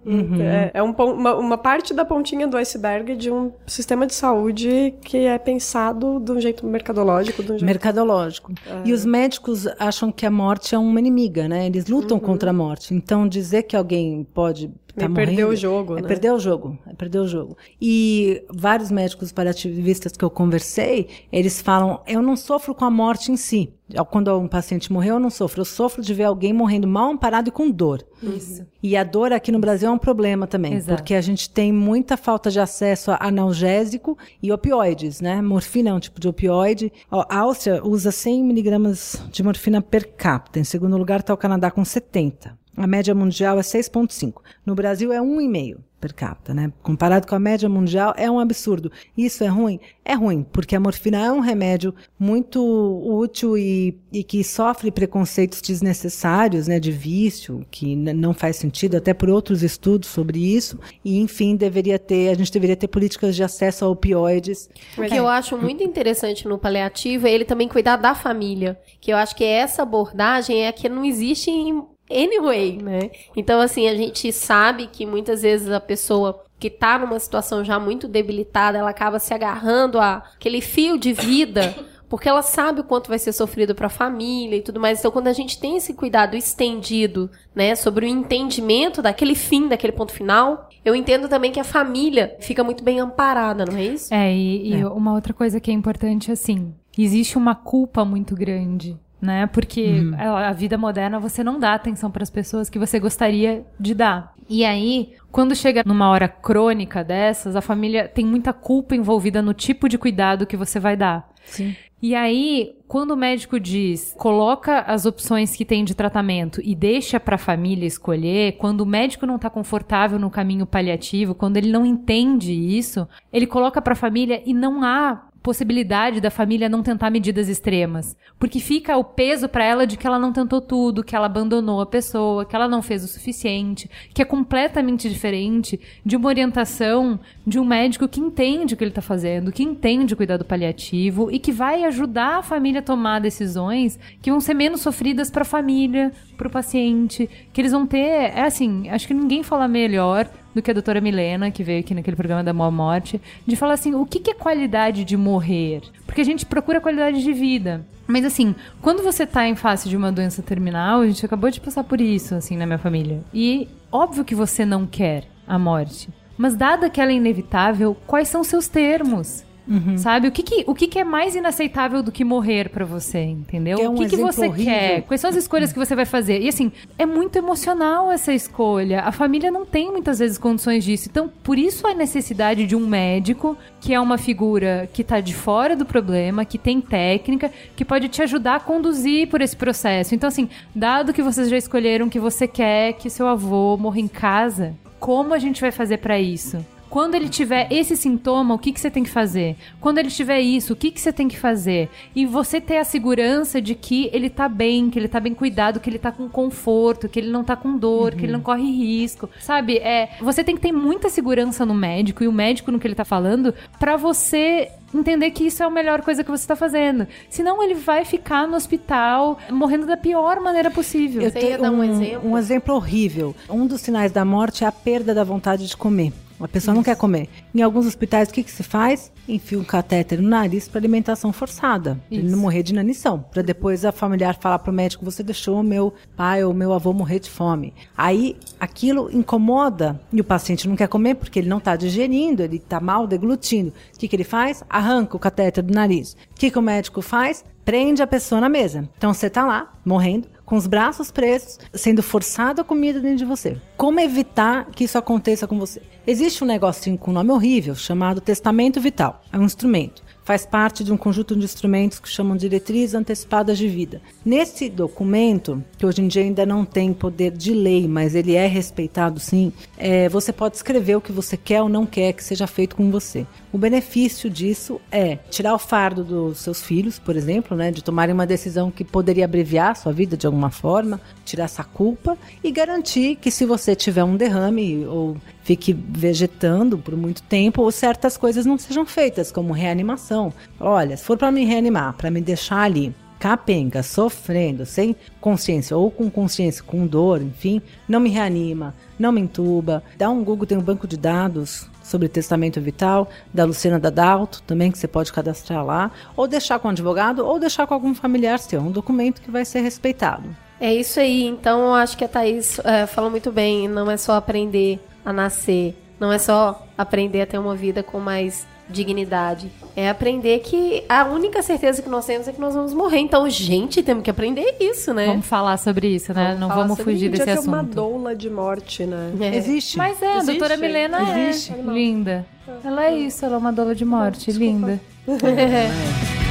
É, é um uma, uma parte da pontinha do iceberg de um sistema de saúde que é pensado de um jeito mercadológico, de um jeito Mercadológico. E os médicos acham que a morte é uma inimiga, né? Eles lutam contra a morte. Então, dizer que alguém pode tá É morrendo o jogo, é né? perder o jogo. É perder o jogo. E vários médicos paliativistas que eu conversei, eles falam: eu não sofro com a morte em si. Quando um paciente morreu, eu não sofro. Eu sofro de ver alguém morrendo mal amparado e com dor. Isso. E a dor aqui no Brasil é um problema também, Exato. porque a gente tem muita falta de acesso a analgésico e opioides, né? Morfina é um tipo de opioide. A Áustria usa 100 miligramas de morfina per capita. Em segundo lugar está o Canadá com 70. A média mundial é 6,5. No Brasil é 1,5 per capita, né? Comparado com a média mundial, é um absurdo. Isso é ruim? É ruim, porque a morfina é um remédio muito útil e, e que sofre preconceitos desnecessários, né? De vício, que não faz sentido, até por outros estudos sobre isso. E, enfim, deveria ter, a gente deveria ter políticas de acesso a opioides. O que eu acho muito interessante no paliativo é ele também cuidar da família. Que eu acho que essa abordagem é que não existe em anyway, né? Então, assim, a gente sabe que muitas vezes a pessoa que tá numa situação já muito debilitada, ela acaba se agarrando a aquele fio de vida, porque ela sabe o quanto vai ser sofrido para a família e tudo mais. Então, quando a gente tem esse cuidado estendido, né, sobre o entendimento daquele fim, daquele ponto final, eu entendo também que a família fica muito bem amparada, não é isso? É, e, e uma outra coisa que é importante, assim, existe uma culpa muito grande, né? Porque a, a vida moderna você não dá atenção para as pessoas que você gostaria de dar. E aí, quando chega numa hora crônica dessas, a família tem muita culpa envolvida no tipo de cuidado que você vai dar. Sim. E aí, quando o médico diz, coloca as opções que tem de tratamento e deixa para a família escolher, quando o médico não está confortável no caminho paliativo, quando ele não entende isso, ele coloca para a família e não há possibilidade da família não tentar medidas extremas, porque fica o peso para ela de que ela não tentou tudo, que ela abandonou a pessoa, que ela não fez o suficiente, que é completamente diferente de uma orientação de um médico que entende o que ele está fazendo, que entende o cuidado paliativo e que vai ajudar a família a tomar decisões que vão ser menos sofridas para a família, para o paciente, que eles vão ter, é assim, acho que ninguém fala melhor do que a doutora Milena, que veio aqui naquele programa da Mó Morte, de falar assim, o que, que é qualidade de morrer? Porque a gente procura qualidade de vida. Mas assim, quando você tá em face de uma doença terminal, a gente acabou de passar por isso, assim, na minha família. E óbvio que você não quer a morte. Mas dada que ela é inevitável, quais são seus termos? Uhum. Sabe? O, que, que, o que, que é mais inaceitável do que morrer pra você, entendeu? É um o que, que você horrível. quer? Quais são as escolhas que você vai fazer? E assim, é muito emocional essa escolha. A família não tem muitas vezes condições disso. Então, por isso a necessidade de um médico, que é uma figura que tá de fora do problema, que tem técnica, que pode te ajudar a conduzir por esse processo. Então, assim, dado que vocês já escolheram que você quer que seu avô morra em casa, como a gente vai fazer pra isso? Quando ele tiver esse sintoma, o que, que você tem que fazer? Quando ele tiver isso, o que, que você tem que fazer? E você ter a segurança de que ele tá bem, que ele tá bem cuidado, que ele tá com conforto, que ele não tá com dor, que ele não corre risco. Sabe? É, você tem que ter muita segurança no médico e o médico no que ele tá falando pra você entender que isso é a melhor coisa que você tá fazendo. Senão ele vai ficar no hospital morrendo da pior maneira possível. Eu tenho dar um exemplo? Um exemplo horrível. Um dos sinais da morte é a perda da vontade de comer. A pessoa não quer comer. Em alguns hospitais, o que, que se faz? Enfia um catéter no nariz para alimentação forçada. Pra ele Isso. não morrer de inanição. Para depois a familiar falar pro médico: você deixou o meu pai ou meu avô morrer de fome. Aí aquilo incomoda e o paciente não quer comer porque ele não está digerindo, ele está mal deglutindo. O que, que ele faz? Arranca o catéter do nariz. O que, que o médico faz? Prende a pessoa na mesa. Então você está lá, morrendo, com os braços presos, sendo forçado a comida dentro de você. Como evitar que isso aconteça com você? Existe um negocinho com nome horrível chamado testamento vital. É um instrumento. Faz parte de um conjunto de instrumentos que chamam diretrizes antecipadas de vida. Nesse documento, que hoje em dia ainda não tem poder de lei, mas ele é respeitado sim, é, você pode escrever o que você quer ou não quer que seja feito com você. O benefício disso é tirar o fardo dos seus filhos, por exemplo, né, de tomarem uma decisão que poderia abreviar a sua vida de alguma forma, tirar essa culpa e garantir que se você tiver um derrame ou fique vegetando por muito tempo, ou certas coisas não sejam feitas, como reanimação. Olha, se for para me reanimar, para me deixar ali capenga, sofrendo, sem consciência ou com consciência, com dor, enfim, não me reanima, não me entuba. Dá um Google, tem um banco de dados sobre testamento vital da Luciana Dadalto, também que você pode cadastrar lá, ou deixar com um advogado, ou deixar com algum familiar seu, um documento que vai ser respeitado. É isso aí. Então, eu acho que a Thaís é, falou muito bem. Não é só aprender a nascer. Não é só aprender a ter uma vida com mais dignidade. É aprender que a única certeza que nós temos é que nós vamos morrer. Então, gente, temos que aprender isso, né? Vamos falar sobre isso, né? Vamos não vamos fugir desse ter uma assunto. doula de morte, né? É. Existe. Mas é, a Existe? doutora Milena Existe? é linda. Ela é isso, ela é uma doula de morte, linda. Vamos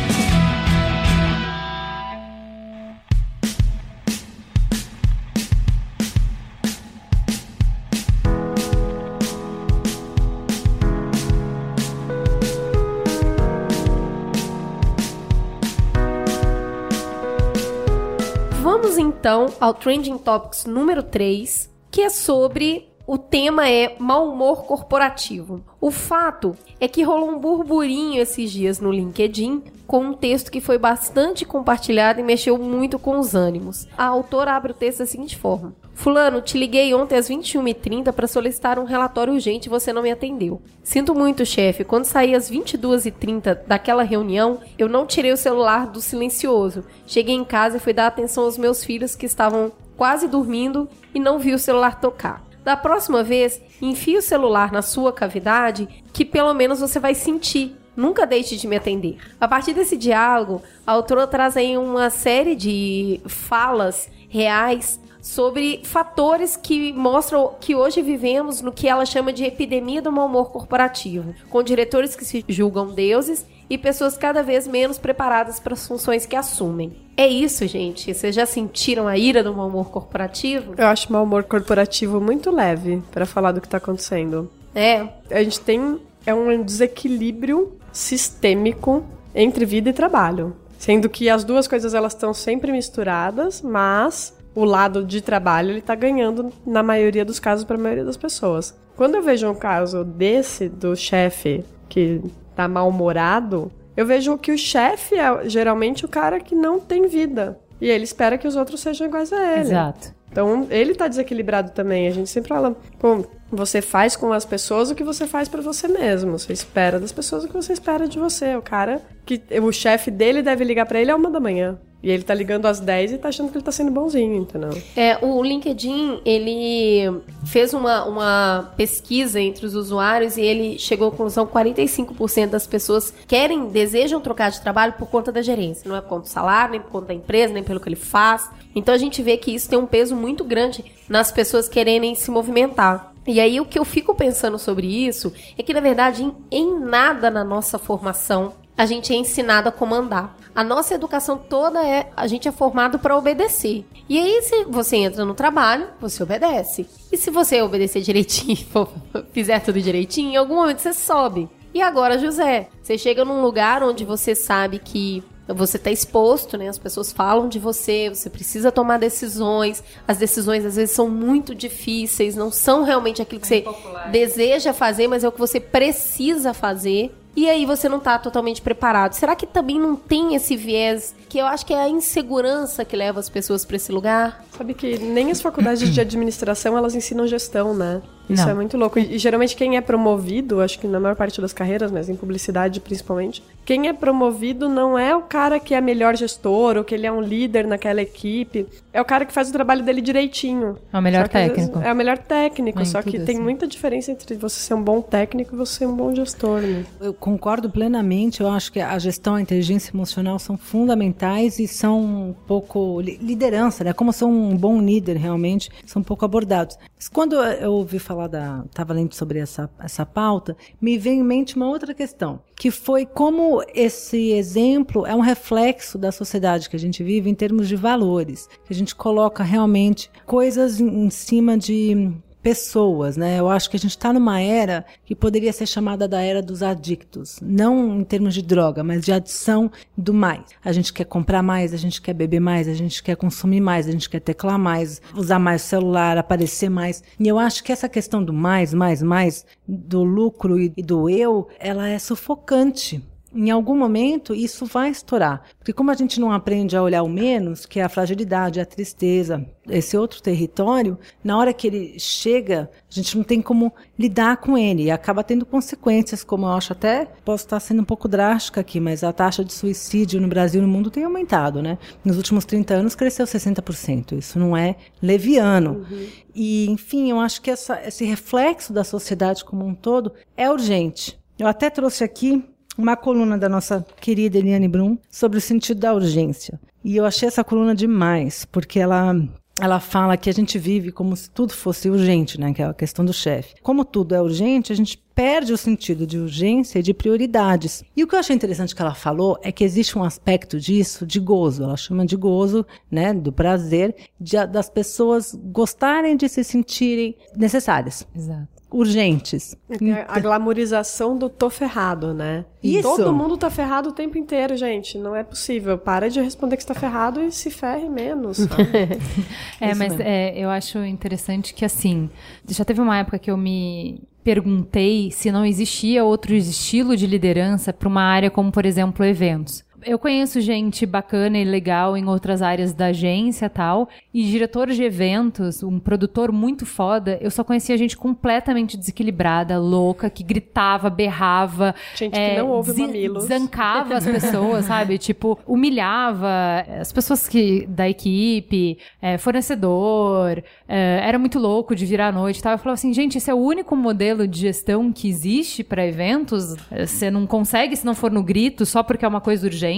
então ao Trending Topics número 3, que é sobre. O tema é mau humor corporativo. O fato é que rolou um burburinho esses dias no LinkedIn com um texto que foi bastante compartilhado e mexeu muito com os ânimos. A autora abre o texto da seguinte forma: Fulano, te liguei ontem às 21h30 para solicitar um relatório urgente e você não me atendeu. Sinto muito, chefe. Quando saí às 22h30 daquela reunião, eu não tirei o celular do silencioso. Cheguei em casa e fui dar atenção aos meus filhos que estavam quase dormindo e não vi o celular tocar. Da próxima vez, enfie o celular na sua cavidade, que pelo menos você vai sentir. Nunca deixe de me atender. A partir desse diálogo, a autora traz aí uma série de falas reais sobre fatores que mostram que hoje vivemos no que ela chama de epidemia do mau humor corporativo, com diretores que se julgam deuses e pessoas cada vez menos preparadas para as funções que assumem. É isso, gente. Vocês já sentiram a ira do mau humor corporativo? Eu acho o mau humor corporativo muito leve pra falar do que tá acontecendo. É, A gente tem é um desequilíbrio sistêmico entre vida e trabalho. Sendo que as duas coisas elas estão sempre misturadas, mas o lado de trabalho ele tá ganhando na maioria dos casos para a maioria das pessoas. Quando eu vejo um caso desse do chefe que tá mal-humorado, eu vejo que o chefe é geralmente o cara que não tem vida. E ele espera que os outros sejam iguais a ele. Exato. Então, ele tá desequilibrado também. A gente sempre fala, pô, você faz com as pessoas o que você faz para você mesmo. Você espera das pessoas o que você espera de você. O cara que o chefe dele deve ligar para ele a uma da manhã. E ele tá ligando às 10 e tá achando que ele tá sendo bonzinho, entendeu? É, o LinkedIn, ele fez uma, uma pesquisa entre os usuários e ele chegou à conclusão que 45% das pessoas querem, desejam trocar de trabalho por conta da gerência. Não é por conta do salário, nem por conta da empresa, nem pelo que ele faz. Então a gente vê que isso tem um peso muito grande nas pessoas quererem se movimentar. E aí o que eu fico pensando sobre isso é que, na verdade, em, em nada na nossa formação a gente é ensinado a comandar. A nossa educação toda é a gente é formado para obedecer. E aí se você entra no trabalho, você obedece. E se você obedecer direitinho, fizer tudo direitinho, em algum momento você sobe. E agora, José, você chega num lugar onde você sabe que você está exposto, né? As pessoas falam de você, você precisa tomar decisões. As decisões às vezes são muito difíceis, não são realmente aquilo que você deseja fazer, mas é o que você precisa fazer e aí você não tá totalmente preparado. Será que também não tem esse viés que eu acho que é a insegurança que leva as pessoas para esse lugar? Sabe que nem as faculdades de administração elas ensinam gestão, né? Isso Não. é muito louco. E, geralmente quem é promovido, acho que na maior parte das carreiras, mas em publicidade principalmente, quem é promovido não é o cara que é melhor gestor ou que ele é um líder naquela equipe. É o cara que faz o trabalho dele direitinho. É o melhor técnico. É o melhor técnico, É, só que tem assim. muita diferença entre você ser um bom técnico e você ser um bom gestor, né? Eu concordo plenamente. Eu acho que a gestão, a inteligência emocional são fundamentais e são um pouco li- liderança, né? Como ser um bom líder realmente, são um pouco abordados. Mas quando eu ouvi falar da, estava lendo sobre essa essa pauta, me veio em mente uma outra questão, que foi como esse exemplo é um reflexo da sociedade que a gente vive em termos de valores, que a gente coloca realmente coisas em cima de pessoas, né? Eu acho que a gente está numa era que poderia ser chamada da era dos adictos, não em termos de droga, mas de adição do mais. A gente quer comprar mais, a gente quer beber mais, a gente quer consumir mais, a gente quer teclar mais, usar mais o celular, aparecer mais. E eu acho que essa questão do mais, mais, mais, do lucro e do eu, ela é sufocante em algum momento isso vai estourar. Porque como a gente não aprende a olhar o menos, que é a fragilidade, a tristeza, esse outro território, na hora que ele chega, a gente não tem como lidar com ele e acaba tendo consequências, como eu acho até, posso estar sendo um pouco drástica aqui, mas a taxa de suicídio no Brasil e no mundo tem aumentado, né? Nos últimos 30 anos cresceu 60%. Isso não é leviano. E, enfim, eu acho que essa, esse reflexo da sociedade como um todo é urgente. Eu até trouxe aqui uma coluna da nossa querida Eliane Brum sobre o sentido da urgência. E eu achei essa coluna demais, porque ela ela fala que a gente vive como se tudo fosse urgente, né, que é a questão do chefe. Como tudo é urgente, a gente perde o sentido de urgência e de prioridades. E o que eu achei interessante que ela falou é que existe um aspecto disso de gozo. Ela chama de gozo, né, do prazer de, das pessoas gostarem de se sentirem necessárias, Exato. Urgentes. É a glamorização do tô ferrado, né? Isso. Todo mundo tá ferrado o tempo inteiro, gente. Não é possível. Para de responder que está ferrado e se ferre menos. sabe? É, Isso mas é, eu acho interessante que, assim, já teve uma época que eu me perguntei se não existia outro estilo de liderança para uma área como, por exemplo, eventos. Eu conheço gente bacana e legal em outras áreas da agência tal, e diretor de eventos, um produtor muito foda, eu só conhecia gente completamente desequilibrada, louca, que gritava, berrava, Gente que é, não ouve mamilos. Zancava as pessoas, sabe? Tipo, humilhava as pessoas que da equipe, é, fornecedor, é, era muito louco de virar à noite e tal. Eu falava assim, gente, esse é o único modelo de gestão que existe para eventos? É, Você não consegue se não for no grito, só porque é uma coisa urgente?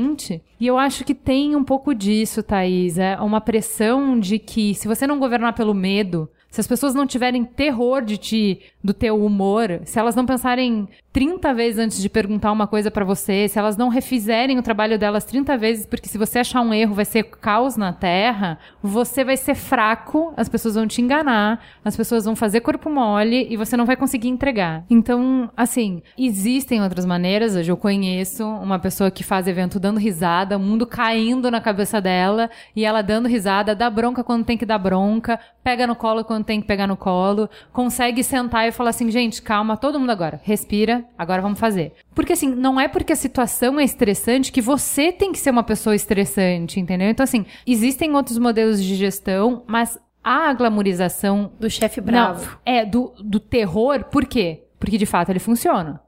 E eu acho que tem um pouco disso, Thaís. É uma pressão de que se você não governar pelo medo, se as pessoas não tiverem terror de ti, do teu humor, se elas não pensarem 30 vezes antes de perguntar uma coisa pra você, se elas não refizerem o trabalho delas 30 vezes, porque se você achar um erro vai ser caos na terra, você vai ser fraco, as pessoas vão te enganar, as pessoas vão fazer corpo mole e você não vai conseguir entregar. Então, assim, existem outras maneiras. Hoje eu conheço uma pessoa que faz evento dando risada, o mundo caindo na cabeça dela e ela dando risada, dá bronca quando tem que dar bronca, pega no colo quando tem que pegar no colo, consegue sentar e falar assim, gente, calma, todo mundo agora, respira, agora vamos fazer. Porque assim, não é porque a situação é estressante que você tem que ser uma pessoa estressante, entendeu? Então assim, existem outros modelos de gestão, mas a glamorização Do chefe bravo. não, é do, do terror, por quê? Porque de fato ele funciona.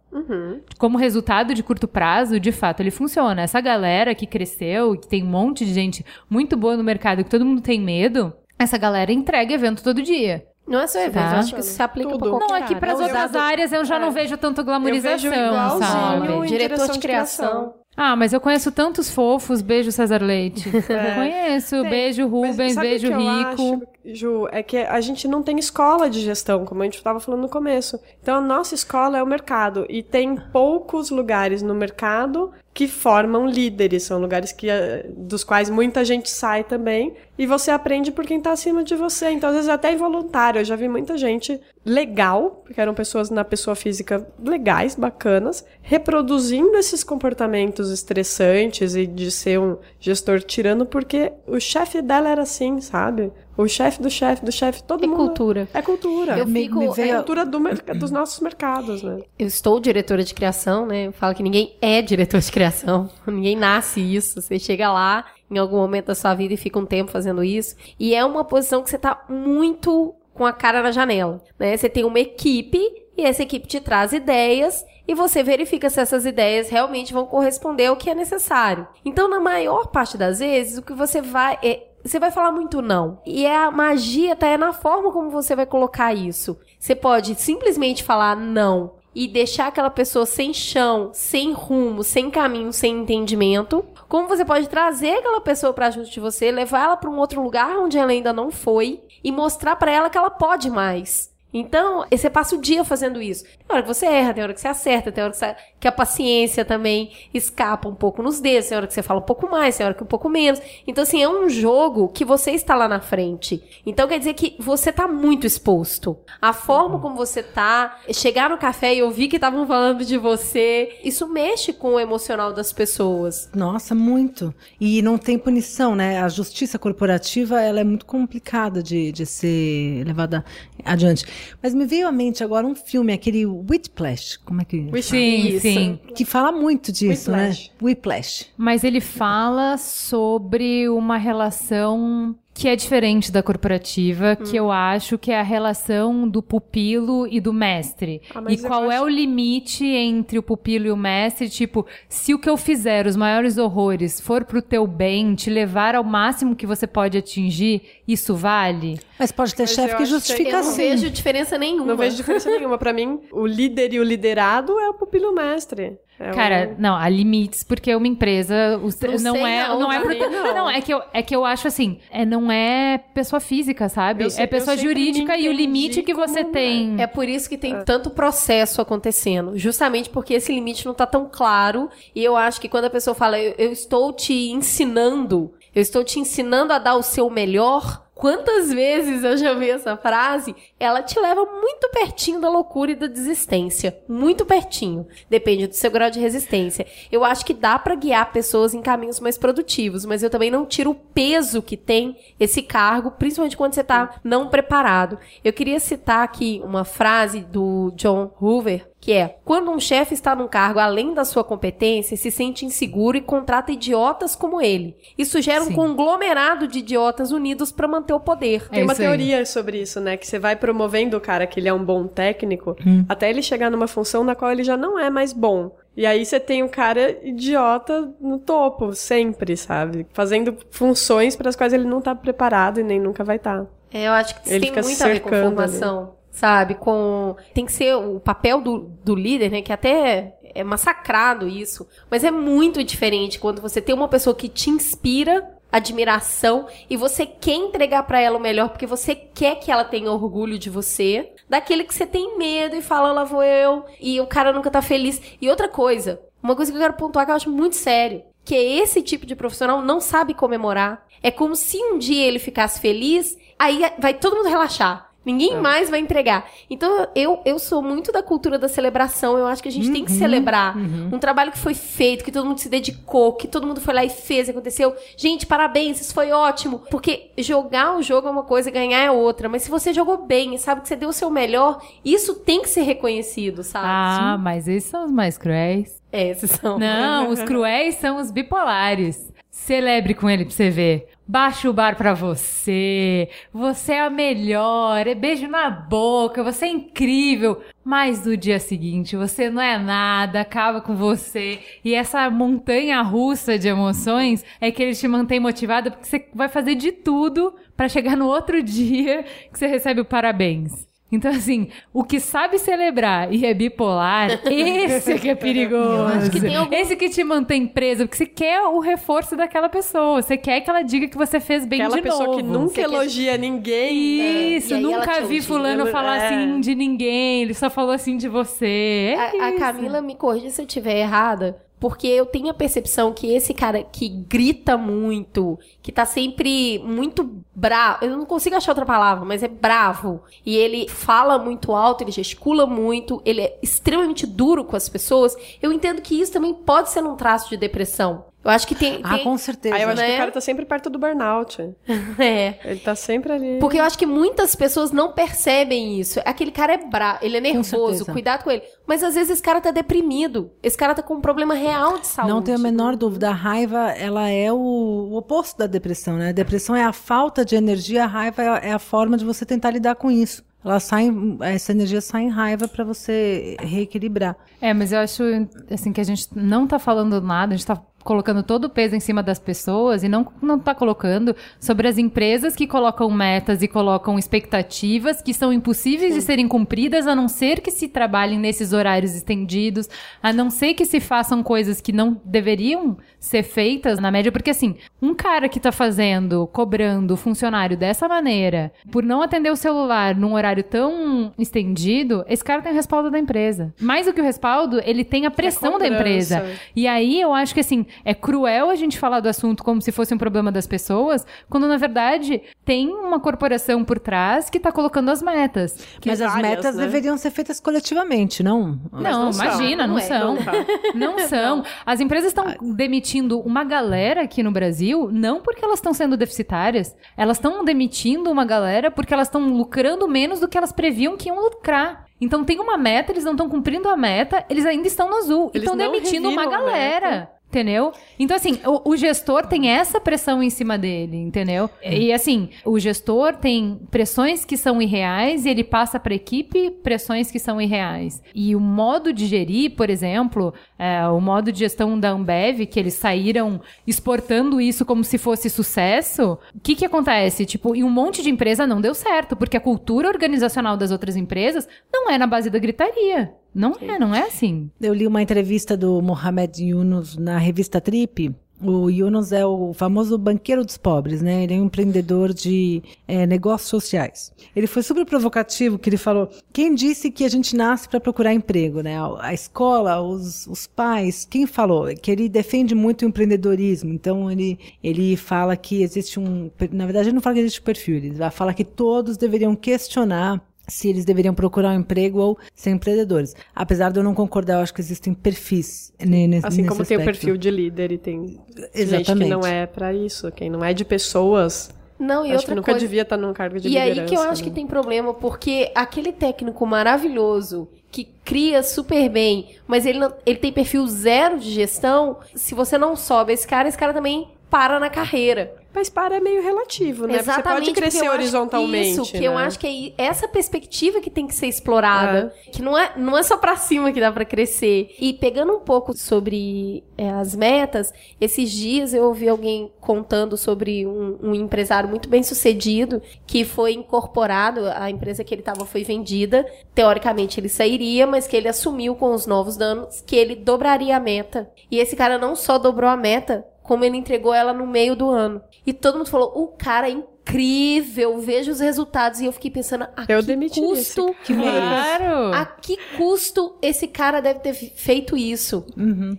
Como resultado de curto prazo, de fato ele funciona. Essa galera que cresceu, que tem um monte de gente muito boa no mercado, que todo mundo tem medo, essa galera entrega evento todo dia. Não é só evento, Tá. eu acho que isso se aplica Tudo. pra qualquer Não, é que área. para as Eu- outras áreas eu já não vejo tanta glamorização, vejo sabe? Diretor de criação. Ah, mas eu conheço tantos fofos. Beijo, César Leite. Conheço. Tem. beijo, Rubens. Beijo, Rico. Ju, é que a gente não tem escola de gestão, como a gente estava falando no começo. Então a nossa escola é o mercado e tem poucos lugares no mercado que formam líderes, são lugares que eh, dos quais muita gente sai também e você aprende por quem está acima de você. Então às vezes é até involuntário. Eu já vi muita gente legal, porque eram pessoas na pessoa física legais, bacanas, reproduzindo esses comportamentos estressantes e de ser um gestor tirano porque o chefe dela era assim, sabe? O chefe do chefe do chefe, todo É mundo. cultura. É cultura. Eu Me- fico, me É veio- cultura do dos nossos mercados, né? Eu estou diretora de criação, né? Eu falo que ninguém é diretor de criação. Ninguém nasce isso. Você chega lá em algum momento da sua vida e fica um tempo fazendo isso. E é uma posição que você tá muito com a cara na janela, né? Você tem uma equipe e essa equipe te traz ideias e você verifica se essas ideias realmente vão corresponder ao que é necessário. Então, na maior parte das vezes, o que você vai é você vai falar muito não. E é a magia tá é na forma como você vai colocar isso. Você pode simplesmente falar não e deixar aquela pessoa sem chão, sem rumo, sem caminho, sem entendimento. Como você pode trazer aquela pessoa para junto de você, levar ela para um outro lugar onde ela ainda não foi e mostrar para ela que ela pode mais. Então, você passa o dia fazendo isso. Tem hora que você erra, tem hora que você acerta, tem hora que, você- que a paciência também escapa um pouco nos dedos, tem hora que você fala um pouco mais, tem hora que um pouco menos. Então, assim, é um jogo que você está lá na frente. Então, quer dizer que você tá muito exposto. A forma como você tá, chegar no café e ouvir que estavam falando de você, isso mexe com o emocional das pessoas. Nossa, muito. E não tem punição, né? A justiça corporativa ela é muito complicada de, de ser levada adiante. Mas me veio à mente agora um filme, aquele Whiplash. Como é que. Sim, Isso. sim. Que fala muito disso, Whiplash. né? Whiplash. Mas ele fala sobre uma relação que é diferente da corporativa, que eu acho que é a relação do pupilo e do mestre. Ah, e qual é acho- o limite entre o pupilo e o mestre? Tipo, se o que eu fizer, os maiores horrores, for pro teu bem, te levar ao máximo que você pode atingir, isso vale? Mas pode ter Mas chefe que acho que justifica Eu não assim. vejo diferença nenhuma. Não vejo diferença nenhuma. Pra mim, o líder e o liderado é o pupilo mestre. É Cara, o... não, há limites, porque uma empresa. os- Não não, sei é. não, Não, é mim não. não, é que, eu, é que eu acho assim, é, não é pessoa física, sabe? Eu sei- é pessoa jurídica e o limite que você como- tem. É por isso que tem tanto processo acontecendo. Justamente porque esse limite não tá tão claro. E eu acho que quando a pessoa fala, eu, eu estou te ensinando, eu estou te ensinando a dar o seu melhor. Quantas vezes eu já vi essa frase? Ela te leva muito pertinho da loucura e da desistência. Muito pertinho. Depende do seu grau de resistência. Eu acho que dá pra guiar pessoas em caminhos mais produtivos, mas eu também não tiro o peso que tem esse cargo, principalmente quando você tá não preparado. Eu queria citar aqui uma frase do John Hoover, que é: quando um chefe está num cargo além da sua competência, se sente inseguro e contrata idiotas como ele. Isso gera um Sim. conglomerado de idiotas unidos para manter o poder. É Tem uma isso aí. teoria sobre isso, né? Que você vai promovendo o cara que ele é um bom técnico até ele chegar numa função na qual ele já não é mais bom. E aí você tem um cara idiota no topo, sempre, sabe? Fazendo funções para as quais ele não tá preparado e nem nunca vai estar. É, eu acho que Ele tem fica muito a ver com cercando formação, sabe? Com tem que ser o papel do, do líder, né? Que até é massacrado isso, mas é muito diferente quando você tem uma pessoa que te inspira admiração e você quer entregar pra ela o melhor porque você quer que ela tenha orgulho de você, daquele que você tem medo e fala lá vou eu e o cara nunca tá feliz. E outra coisa, uma coisa que eu quero pontuar que eu acho muito sério, que é esse tipo de profissional não sabe comemorar. É como se um dia ele ficasse feliz, aí vai todo mundo relaxar. Ninguém É. mais vai entregar. Então, eu, eu sou muito da cultura da celebração. Eu acho que a gente tem que celebrar um trabalho que foi feito, que todo mundo se dedicou, que todo mundo foi lá e fez, aconteceu. Gente, parabéns, isso foi ótimo. Porque jogar o jogo é uma coisa, ganhar é outra. Mas se você jogou bem e sabe que você deu o seu melhor, isso tem que ser reconhecido, sabe? Ah, mas esses são os mais cruéis. É, esses são. Não, os cruéis são os bipolares. Celebre com ele pra você ver. Baixa o bar pra você. Você é a melhor. É beijo na boca. Você é incrível. Mas no dia seguinte, você não é nada. Acaba com você. E essa montanha russa de emoções é que ele te mantém motivado porque você vai fazer de tudo pra chegar no outro dia que você recebe o parabéns. Então, assim, o que sabe celebrar e é bipolar, esse que é perigoso. que algum- Esse que te mantém preso, porque você quer o reforço daquela pessoa. Você quer que ela diga que você fez bem Aquela de pessoa novo. que nunca Você quer- elogia ninguém. né? Isso, É, ela nunca vi fulano Ela- falar é. assim de ninguém, ele só falou assim de você. É A, a. Camila me corrija se eu estiver errada, porque eu tenho a percepção que esse cara que grita muito, que tá sempre muito bravo, eu não consigo achar outra palavra, mas é bravo, e ele fala muito alto, ele gesticula muito, ele é extremamente duro com as pessoas, eu entendo que isso também pode ser um traço de depressão. Eu acho que tem. Ah, tem- com certeza. Aí eu acho que né? o cara tá sempre perto do burnout. É. Ele tá sempre ali. Porque eu acho que muitas pessoas não percebem isso. Aquele cara é bravo, ele é nervoso, certeza. cuidado com ele. Mas às vezes esse cara tá deprimido. Esse cara tá com um problema real de saúde. Não tenho a menor dúvida. A raiva, ela é o, o oposto da depressão, né? A depressão é a falta de energia, a raiva é a, é a forma de você tentar lidar com isso. Ela sai, essa energia sai em raiva para você reequilibrar. É, mas eu acho assim que a gente não tá falando nada, a gente tá colocando todo o peso em cima das pessoas e não, não tá colocando sobre as empresas que colocam metas e colocam expectativas que são impossíveis de serem cumpridas, a não ser que se trabalhem nesses horários estendidos, a não ser que se façam coisas que não deveriam ser feitas na média, porque assim, um cara que tá fazendo, cobrando o funcionário dessa maneira, por não atender o celular num horário tão estendido, esse cara tem o respaldo da empresa. Mais do que o respaldo, ele tem a pressão da cobrança. empresa. E aí eu acho que assim, é cruel a gente falar do assunto como se fosse um problema das pessoas, quando na verdade tem uma corporação por trás que tá colocando as metas. Mas as várias, metas né? deveriam ser feitas coletivamente, não? Não, não são. imagina, não, Não é, são. não tá. Não são. As empresas estão demitindo uma galera aqui no Brasil, não porque elas estão sendo deficitárias. Elas estão demitindo uma galera porque elas estão lucrando menos do que elas previam que iam lucrar. Então tem uma meta, eles não estão cumprindo a meta, eles ainda estão no azul. E Eles estão não demitindo uma a galera. Entendeu? Então, assim, o, o gestor tem essa pressão em cima dele, entendeu? E, assim, o gestor tem pressões que são irreais e ele passa para a equipe pressões que são irreais. E o modo de gerir, por exemplo, é, o modo de gestão da Ambev, que eles saíram exportando isso como se fosse sucesso, o que que acontece? Tipo, em um monte de empresa não deu certo, porque a cultura organizacional das outras empresas não é na base da gritaria. Não é, não é assim. Eu li uma entrevista do Mohamed Yunus na revista Trip. O Yunus é o famoso banqueiro dos pobres, né? Ele é um empreendedor de eh, negócios sociais. Ele foi super provocativo, que ele falou: quem disse que a gente nasce para procurar emprego, né? A, a escola, os, os pais, quem falou? Que ele defende muito o empreendedorismo. Então ele ele fala que existe um, na verdade ele não fala que existe um perfil, ele fala que todos deveriam questionar se eles deveriam procurar um emprego ou ser empreendedores. Apesar de eu não concordar, eu acho que existem perfis ne- nesse, Assim nesse como tem o aspecto. perfil de líder e tem gente que Exatamente. não é pra isso. Quem não é de pessoas, Não, e acho outra que nunca coisa. devia estar num cargo de E liderança. aí que eu acho né? que tem problema, porque aquele técnico maravilhoso que cria super bem, mas ele, não- ele tem perfil zero de gestão, se você não sobe esse cara, esse cara também para na carreira. Mas para é meio relativo, né? Porque Exatamente. Você pode crescer horizontalmente. Isso, que né? eu acho que é i- essa perspectiva que tem que ser explorada. Que não é, não é só pra cima que dá pra crescer. E pegando um pouco sobre é, as metas, esses dias eu ouvi alguém contando sobre um, um empresário muito bem sucedido que foi incorporado, a empresa que ele estava foi vendida. Teoricamente ele sairia, mas que ele assumiu com os novos danos que ele dobraria a meta. E esse cara não só dobrou a meta, como ele entregou ela no meio do ano. E todo mundo falou: o cara é incrível, veja os resultados. E eu fiquei pensando: a Eu que custo. esse Claro! A que custo esse cara deve ter feito isso?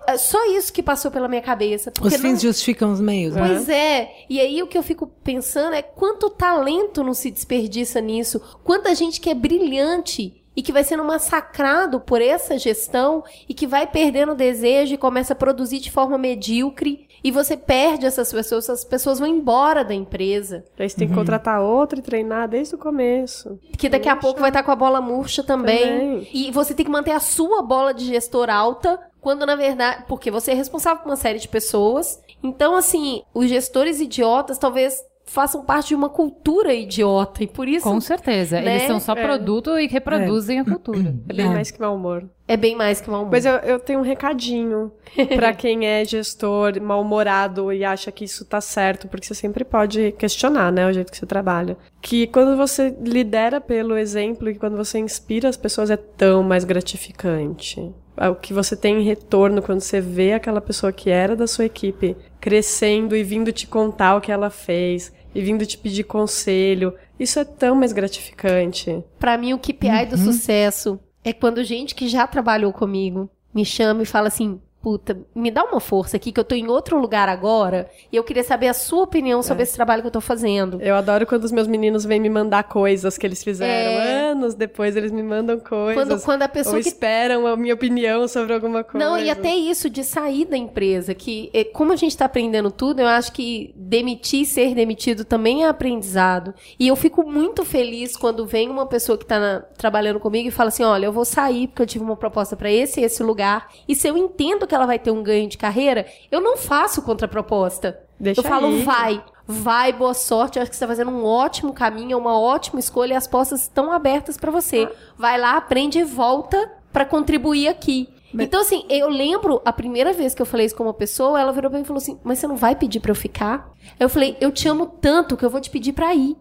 É só isso que passou pela minha cabeça. Os não- fins justificam os meios, né? Pois é. E aí o que eu fico pensando é quanto talento não se desperdiça nisso, quanta gente que é brilhante e que vai sendo massacrado por essa gestão e que vai perdendo o desejo e começa a produzir de forma medíocre e você perde essas pessoas, essas pessoas vão embora da empresa. Aí você tem Uhum. que contratar outro e treinar desde o começo. Que daqui a pouco vai estar com a bola murcha também. Também. E você tem que manter a sua bola de gestor alta, quando na verdade. Porque você é responsável por uma série de pessoas. Então, assim, os gestores idiotas talvez façam parte de uma cultura idiota. E por isso Com certeza. Né? Eles são só É. produto e reproduzem a cultura. É bem É. mais que mau humor. é bem mais que mal humor. Mas eu, eu tenho um recadinho pra quem é gestor mal-humorado e acha que isso tá certo, porque você sempre pode questionar, né, o jeito que você trabalha. Que quando você lidera pelo exemplo e quando você inspira as pessoas é tão mais gratificante. É O que você tem em retorno quando você vê aquela pessoa que era da sua equipe crescendo e vindo te contar o que ela fez e vindo te pedir conselho. Isso é tão mais gratificante. Pra mim, o KPI Uhum. do sucesso é quando gente que já trabalhou comigo me chama e fala assim: puta, me dá uma força aqui que eu tô em outro lugar agora e eu queria saber a sua opinião É. sobre esse trabalho que eu tô fazendo. Eu adoro quando os meus meninos vêm me mandar coisas que eles fizeram. É. Anos depois eles me mandam coisas. Quando, quando a ou pessoa que esperam a minha opinião sobre alguma coisa. Não, e até isso de sair da empresa, que eh, como a gente tá aprendendo tudo, eu acho que demitir e ser demitido também é aprendizado. E eu fico muito feliz quando vem uma pessoa que tá na- trabalhando comigo e fala assim: olha, eu vou sair porque eu tive uma proposta pra esse e esse lugar. E se eu entendo que ela vai ter um ganho de carreira, eu não faço contraproposta. Deixa eu falo, aí. vai, vai, boa sorte. Eu acho que você tá fazendo um ótimo caminho, é uma ótima escolha e as portas estão abertas pra você. Vai lá, aprende e volta pra contribuir aqui. Então, assim, eu lembro a primeira vez que eu falei isso com uma pessoa, ela virou pra mim e falou assim: Mas você não vai pedir pra eu ficar? Eu falei: Eu te amo tanto que eu vou te pedir pra ir.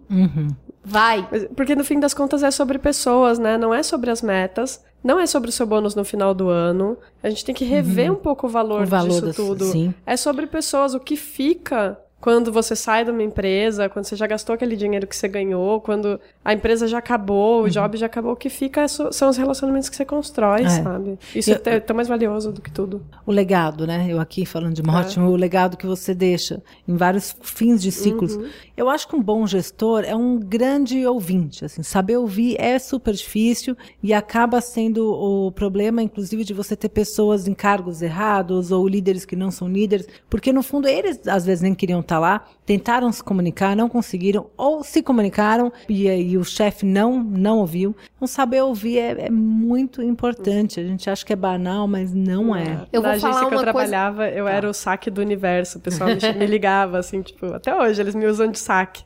Vai. Mas- Porque no fim das contas é sobre pessoas, né? Não é sobre as metas. Não é sobre o seu bônus no final do ano. A gente tem que rever um pouco o valor, O valor disso das- tudo. sim. É sobre pessoas, o que fica quando você sai de uma empresa, quando você já gastou aquele dinheiro que você ganhou, quando a empresa já acabou, o job já acabou, o que fica é são os relacionamentos que você constrói, É. sabe? Isso Eu- é tão- tão mais valioso do que tudo. O legado, né? Eu aqui falando de Mortimer, É. o legado que você deixa em vários fins de ciclos. Uhum. Eu acho que um bom gestor é um grande ouvinte, assim, saber ouvir é super difícil e acaba sendo o problema, inclusive, de você ter pessoas em cargos errados ou líderes que não são líderes, porque no fundo eles às vezes nem queriam estar lá, tentaram se comunicar, não conseguiram, ou se comunicaram e, aí o chefe não, não ouviu. Então saber ouvir é, é muito importante. A gente acha que é banal, mas não é. Eu Na vou agência falar que eu uma coisa- trabalhava, eu era o saque do universo. O pessoal me, ligava, assim, tipo, até hoje eles me usam de saque.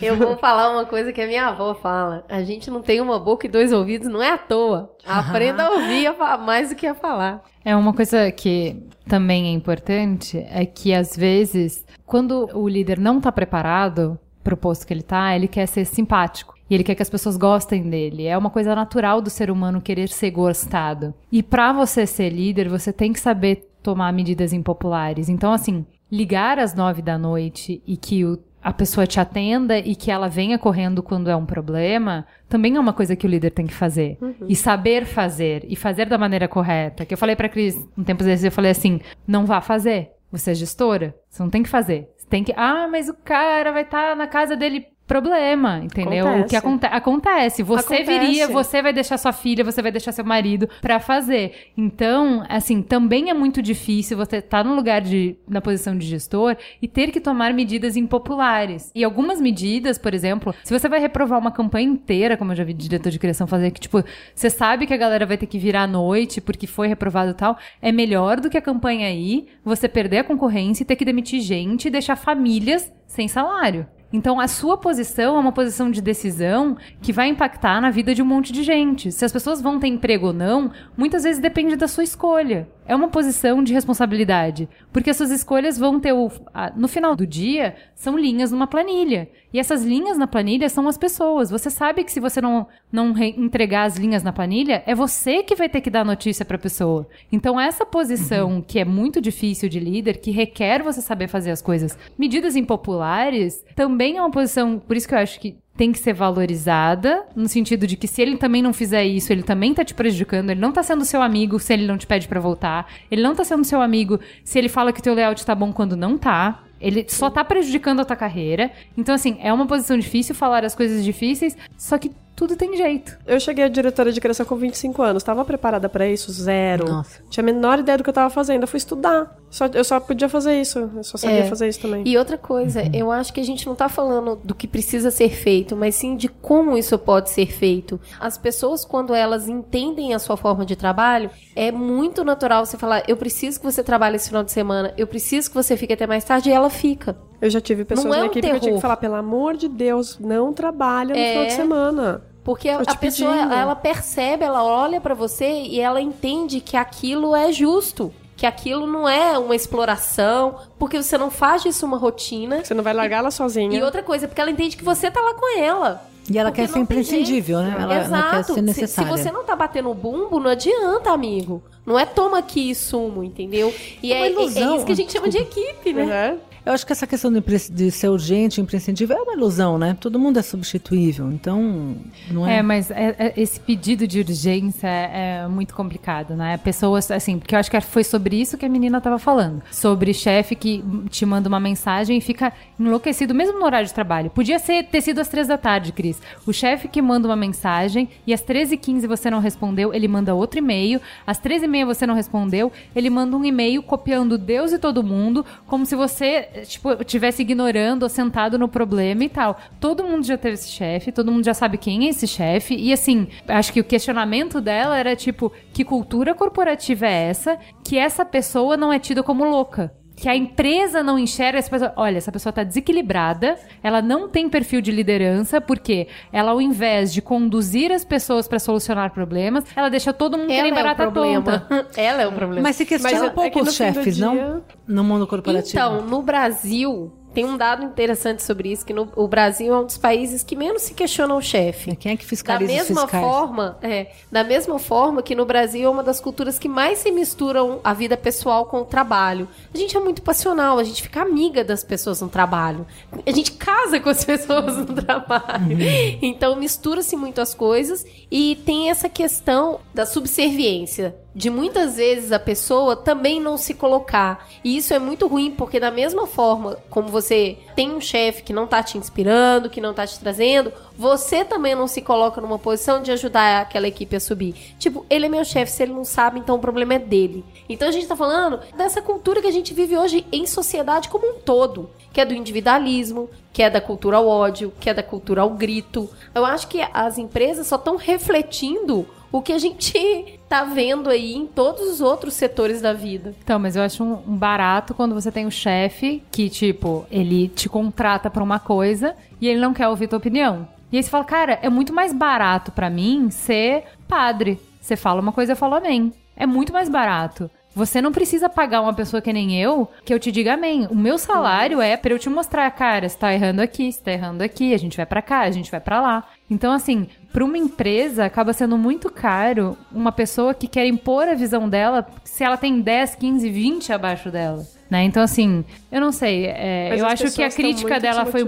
Eu vou falar uma coisa que a minha avó fala. A gente não tem uma boca e dois ouvidos, não é à toa. Aprenda a ouvir mais do que a falar. É uma coisa que também é importante, é que às vezes, quando o líder não tá preparado pro posto que ele tá, ele quer ser simpático. E ele quer que as pessoas gostem dele. É uma coisa natural do ser humano querer ser gostado. E pra você ser líder, você tem que saber tomar medidas impopulares. Então, assim, ligar às nove da noite e que o a pessoa te atenda e que ela venha correndo quando é um problema, também é uma coisa que o líder tem que fazer. E saber fazer. E fazer da maneira correta. Que eu falei pra Cris, um tempo desses, eu falei assim, não vá fazer. Você é gestora, você não tem que fazer. Você tem que, ah, mas o cara vai estar na casa dele problema, entendeu? O que Acontece. aconte acontece. Você Acontece. viria, você vai deixar sua filha, você vai deixar seu marido pra fazer. Então, assim, também é muito difícil você estar no lugar de na posição de gestor e ter que tomar medidas impopulares. E algumas medidas, por exemplo, se você vai reprovar uma campanha inteira, como eu já vi diretor de criação fazer, que tipo, você sabe que a galera vai ter que virar à noite porque foi reprovado e tal, é melhor do que a campanha aí, você perder a concorrência e ter que demitir gente e deixar famílias sem salário. Então, a sua posição é uma posição de decisão que vai impactar na vida de um monte de gente. Se as pessoas vão ter emprego ou não, muitas vezes depende da sua escolha. É uma posição de responsabilidade. Porque as suas escolhas vão ter o. a- no final do dia, são linhas numa planilha. E essas linhas na planilha são as pessoas. Você sabe que se você não, não re- entregar as linhas na planilha, é você que vai ter que dar a notícia pra pessoa. Então, essa posição que é muito difícil de líder, que requer você saber fazer as coisas, medidas impopulares, também é uma posição. Por isso que eu acho que tem que ser valorizada, no sentido de que se ele também não fizer isso, ele também tá te prejudicando, ele não tá sendo seu amigo se ele não te pede pra voltar, ele não tá sendo seu amigo se ele fala que teu layout tá bom quando não tá. Ele só tá prejudicando a tua carreira. Então, assim, é uma posição difícil falar as coisas difíceis, só que tudo tem jeito. Eu cheguei a diretora de criação com 25 anos. Tava preparada pra isso? Zero. Nossa. Tinha a menor ideia do que eu tava fazendo. Eu fui estudar. Só, eu só podia fazer isso. Eu só sabia É. fazer isso também. E outra coisa, eu acho que a gente não tá falando do que precisa ser feito, mas sim de como isso pode ser feito. As pessoas, quando elas entendem a sua forma de trabalho, é muito natural você falar: eu preciso que você trabalhe esse final de semana, eu preciso que você fique até mais tarde, e ela fica. Eu já tive pessoas Não é na um equipe que eu tinha terror. que falar, pelo amor de Deus, não trabalha no É. final de semana. Porque a pessoa, pedindo. ela percebe, ela olha pra você e ela entende que aquilo é justo. Que aquilo não é uma exploração, porque você não faz disso uma rotina. Você não vai largar ela sozinha. E outra coisa, porque ela entende que você tá lá com ela. E ela quer ser imprescindível, né? Ela, ela quer Exato. ser Se- necessária. Se, você não tá batendo o bumbo, não adianta, amigo. Não é toma aqui e sumo, entendeu? E É uma é, é- é ilusão. isso que a gente chama de equipe, né? Né? Eu acho que essa questão de, ser urgente, imprescindível, é uma ilusão, né? Todo mundo é substituível, então não é... É, mas é- é- esse pedido de urgência é, é muito complicado, né? Pessoas, assim, porque eu acho que foi sobre isso que a menina tava falando. Sobre chefe que te manda uma mensagem e fica enlouquecido, mesmo no horário de trabalho. Podia ser, ter sido às três da tarde, Cris. O chefe que manda uma mensagem e às 13h15 você não respondeu, ele manda outro e-mail. Às 13h30 você não respondeu, ele manda um e-mail copiando Deus e todo mundo, como se você, tipo, estivesse ignorando ou sentado no problema e tal. Todo mundo já teve esse chefe, todo mundo já sabe quem é esse chefe. E assim, acho que o questionamento dela era tipo, que cultura corporativa é essa que essa pessoa não é tida como louca? Que a empresa não enxerga essa pessoa. Olha, essa pessoa tá desequilibrada, ela não tem perfil de liderança, porque ela, ao invés de conduzir as pessoas para solucionar problemas, ela deixa todo mundo querendo Ela é barata tonta. Ela é o problema. Mas se questiona Mas um pouco é os chefes, dia- não? No mundo corporativo. Então, no Brasil, tem um dado interessante sobre isso, que no- o Brasil é um dos países que menos se questiona o chefe. Quem é que Da fiscaliza os mesma forma, é, da mesma forma que no Brasil é uma das culturas que mais se misturam a vida pessoal com o trabalho. A gente é muito passional, a gente fica amiga das pessoas no trabalho. A gente casa com as pessoas no trabalho. Então mistura-se muito as coisas e tem essa questão da subserviência. De muitas vezes a pessoa também não se colocar. E isso é muito ruim, porque da mesma forma como você tem um chefe que não tá te inspirando, que não tá te trazendo, você também não se coloca numa posição de ajudar aquela equipe a subir. Tipo, ele é meu chefe, se ele não sabe, então o problema é dele. Então a gente tá falando dessa cultura que a gente vive hoje em sociedade como um todo, que é do individualismo, que é da cultura ao ódio, que é da cultura ao grito. Eu acho que as empresas só estão refletindo o que a gente tá vendo aí em todos os outros setores da vida. Então, mas eu acho um, um barato quando você tem um chefe que, tipo, ele te contrata pra uma coisa e ele não quer ouvir tua opinião. E aí você fala, cara, é muito mais barato pra mim ser padre. Você fala uma coisa, eu falo amém. É muito mais barato. Você não precisa pagar uma pessoa que nem eu que eu te diga amém. O meu salário é pra eu te mostrar, cara, você tá errando aqui, você tá errando aqui, a gente vai pra cá, a gente vai pra lá. Então, assim, pra uma empresa acaba sendo muito caro uma pessoa que quer impor a visão dela se ela tem 10, 15, 20 abaixo dela. Né? Então, assim, eu não sei. é, eu acho que a crítica dela foi,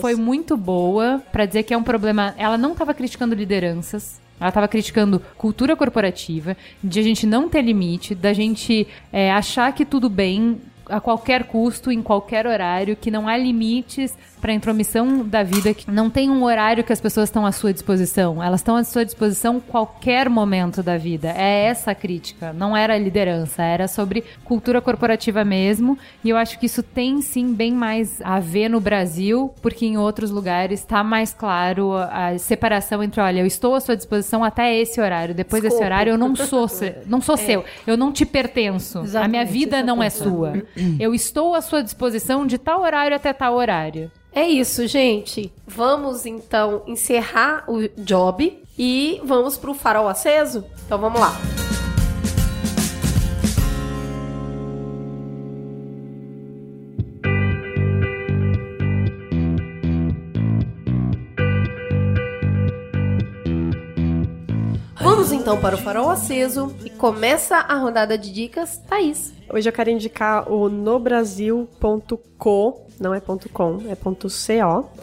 foi muito boa pra dizer que é um problema. Ela não tava criticando lideranças. Ela estava criticando cultura corporativa, de a gente não ter limite, da gente é, achar que tudo bem a qualquer custo, em qualquer horário, que não há limites para intromissão da vida, que não tem um horário que as pessoas estão à sua disposição. Elas estão à sua disposição qualquer momento da vida. É essa a crítica. Não era liderança, era sobre cultura corporativa mesmo. E eu acho que isso tem sim bem mais a ver no Brasil, porque em outros lugares está mais claro a separação entre, olha, eu estou à sua disposição até esse horário. Depois desse Escopo. horário eu não sou, não sou seu. Eu não te pertenço. a minha Exatamente, vida é não é sua. Eu estou à sua disposição de tal horário até tal horário. É isso, gente. Vamos então encerrar o job e vamos pro farol aceso? Então vamos lá. Então para o farol aceso e começa a rodada de dicas, Thaís. Hoje eu quero indicar o nobrasil.co, não é .com, é .co,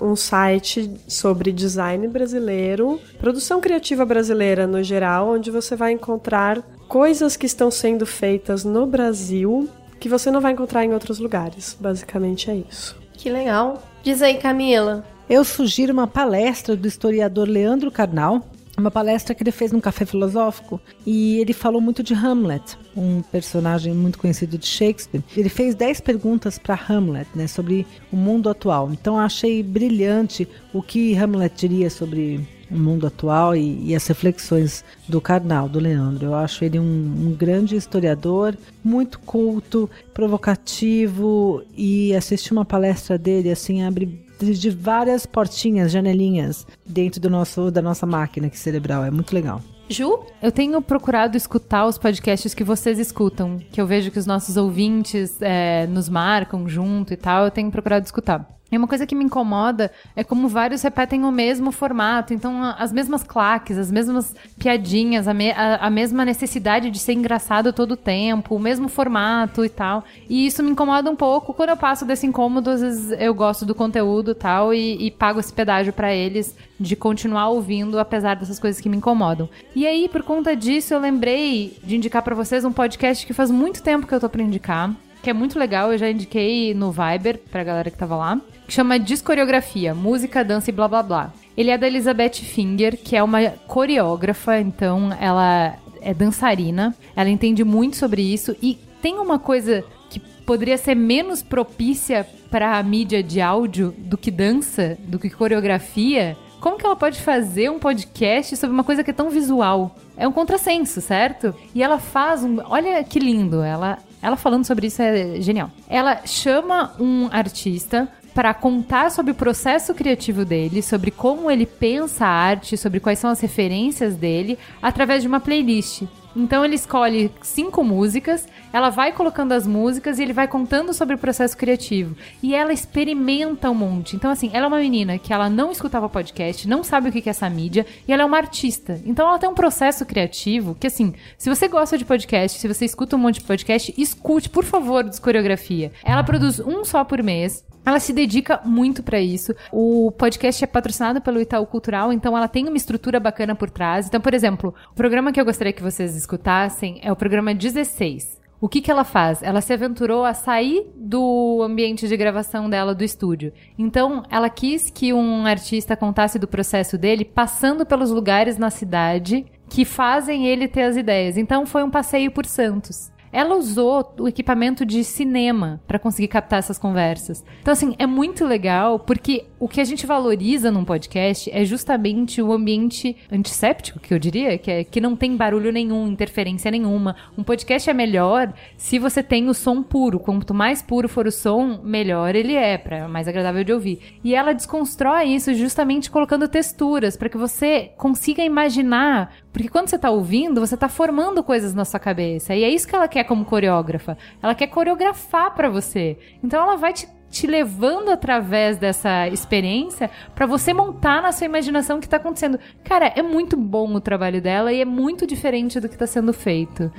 um site sobre design brasileiro, produção criativa brasileira no geral, onde você vai encontrar coisas que estão sendo feitas no Brasil que você não vai encontrar em outros lugares. Basicamente é isso. Que legal. Diz aí, Camila. Eu sugiro uma palestra do historiador Leandro Carnal, uma palestra que ele fez num café filosófico e ele falou muito de Hamlet, um personagem muito conhecido de Shakespeare. Ele fez 10 perguntas para Hamlet, né, sobre o mundo atual. Então achei brilhante o que Hamlet diria sobre o mundo atual e, e as reflexões do Karnal, do Leandro. Eu acho ele um, um grande historiador, muito culto, provocativo e assistir uma palestra dele assim abre de várias portinhas, janelinhas dentro do nosso da nossa máquina aqui cerebral. É muito legal. Ju? Eu tenho procurado escutar os podcasts que vocês escutam, que eu vejo que os nossos ouvintes é, nos marcam junto e tal. Eu tenho procurado escutar. E uma coisa que me incomoda é como vários repetem o mesmo formato. Então, as mesmas claques, as mesmas piadinhas, a, me, a, a, mesma necessidade de ser engraçado todo o tempo, o mesmo formato e tal. E isso me incomoda um pouco. Quando eu passo desse incômodo, às vezes eu gosto do conteúdo tal, e, e pago esse pedágio para eles de continuar ouvindo, apesar dessas coisas que me incomodam. E aí, por conta disso, eu lembrei de indicar para vocês um podcast que faz muito tempo que eu tô pra indicar que é muito legal, eu já indiquei no Viber pra galera que tava lá, que chama Discoreografia, Música, Dança e Blá Blá Blá. Ele é da Elizabeth Finger, que é uma coreógrafa, então ela é dançarina, ela entende muito sobre isso e tem uma coisa que poderia ser menos propícia para a mídia de áudio do que dança, do que coreografia. Como que ela pode fazer um podcast sobre uma coisa que é tão visual? É um contrassenso, certo? E ela faz um. Olha que lindo! Ela ela falando sobre isso é genial. Ela chama um artista para contar sobre o processo criativo dele, sobre como ele pensa a arte, sobre quais são as referências dele, através de uma playlist. Então ele escolhe cinco músicas, ela vai colocando as músicas e ele vai contando sobre o processo criativo. E ela experimenta um monte. Então, assim, ela é uma menina que ela não escutava podcast, não sabe o que é essa mídia, e ela é uma artista. Então ela tem um processo criativo que, assim, se você gosta de podcast, se você escuta um monte de podcast, escute, por favor, Discoreografia. Ela produz um só por mês. Ela se dedica muito para isso. O podcast é patrocinado pelo Itaú Cultural, então ela tem uma estrutura bacana por trás. Então, por exemplo, o programa que eu gostaria que vocês escutassem é o programa 16. O que, que ela faz? Ela se aventurou a sair do ambiente de gravação dela do estúdio. Então, ela quis que um artista contasse do processo dele passando pelos lugares na cidade que fazem ele ter as ideias. Então, foi um passeio por Santos. Ela usou o equipamento de cinema para conseguir captar essas conversas. Então, assim, é muito legal porque o que a gente valoriza num podcast é justamente o ambiente antisséptico, que eu diria, que é que não tem barulho nenhum, interferência nenhuma. Um podcast é melhor se você tem o som puro. Quanto mais puro for o som, melhor ele é, para mais agradável de ouvir. E ela desconstrói isso justamente colocando texturas para que você consiga imaginar porque quando você está ouvindo, você está formando coisas na sua cabeça. E é isso que ela quer como coreógrafa. Ela quer coreografar para você. Então ela vai te te levando através dessa experiência para você montar na sua imaginação o que tá acontecendo. Cara, é muito bom o trabalho dela e é muito diferente do que tá sendo feito.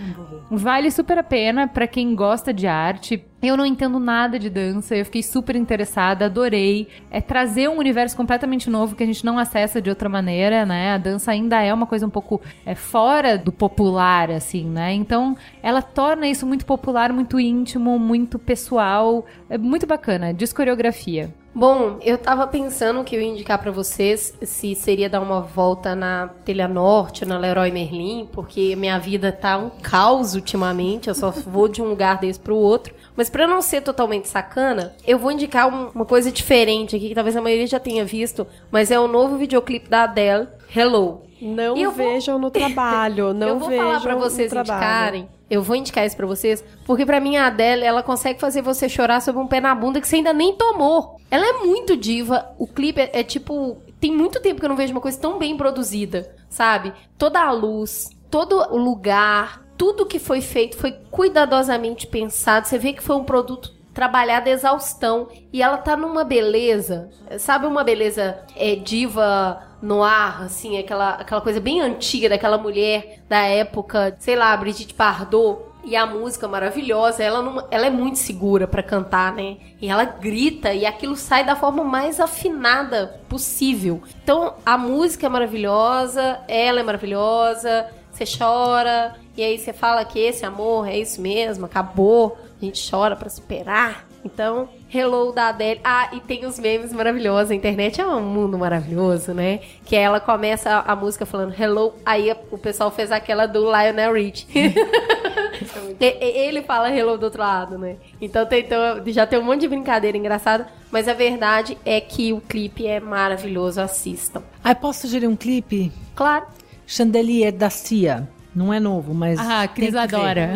Vale super a pena para quem gosta de arte. Eu não entendo nada de dança, eu fiquei super interessada, adorei. É trazer um universo completamente novo que a gente não acessa de outra maneira, né? A dança ainda é uma coisa um pouco é, fora do popular, assim, né? Então, ela torna isso muito popular, muito íntimo, muito pessoal. É muito bacana. Discoreografia. Bom, eu tava pensando que eu ia indicar para vocês se seria dar uma volta na Telha Norte, na Leroy Merlin, porque minha vida tá um caos ultimamente, eu só vou de um lugar desse pro outro. Mas para não ser totalmente sacana, eu vou indicar um, uma coisa diferente aqui, que talvez a maioria já tenha visto, mas é o novo videoclipe da Adele, Hello. Não vejam vou... no trabalho, não vejam Eu vou falar para vocês indicarem eu vou indicar isso pra vocês, porque pra mim a Adele, ela consegue fazer você chorar sobre um pé na bunda que você ainda nem tomou. Ela é muito diva, o clipe é, é tipo... Tem muito tempo que eu não vejo uma coisa tão bem produzida, sabe? Toda a luz, todo o lugar, tudo que foi feito foi cuidadosamente pensado. Você vê que foi um produto trabalhada a exaustão. E ela tá numa beleza, sabe uma beleza é, diva no ar, assim, aquela, aquela coisa bem antiga daquela mulher da época, sei lá, Brigitte Bardot. E a música maravilhosa, ela, não, ela é muito segura para cantar, né? E ela grita e aquilo sai da forma mais afinada possível. Então a música é maravilhosa, ela é maravilhosa, você chora, e aí você fala que esse amor é isso mesmo, acabou, a gente chora para superar. Então, Hello da Adele. Ah, e tem os memes maravilhosos. A internet é um mundo maravilhoso, né? Que ela começa a, a música falando Hello, aí o pessoal fez aquela do Lionel Rich. Ele fala Hello do outro lado, né? Então, então já tem um monte de brincadeira engraçada, mas a verdade é que o clipe é maravilhoso. Assistam. Ah, posso sugerir um clipe? Claro. Chandelier da Cia. Não é novo, mas. Ah, a Cris tem que adora.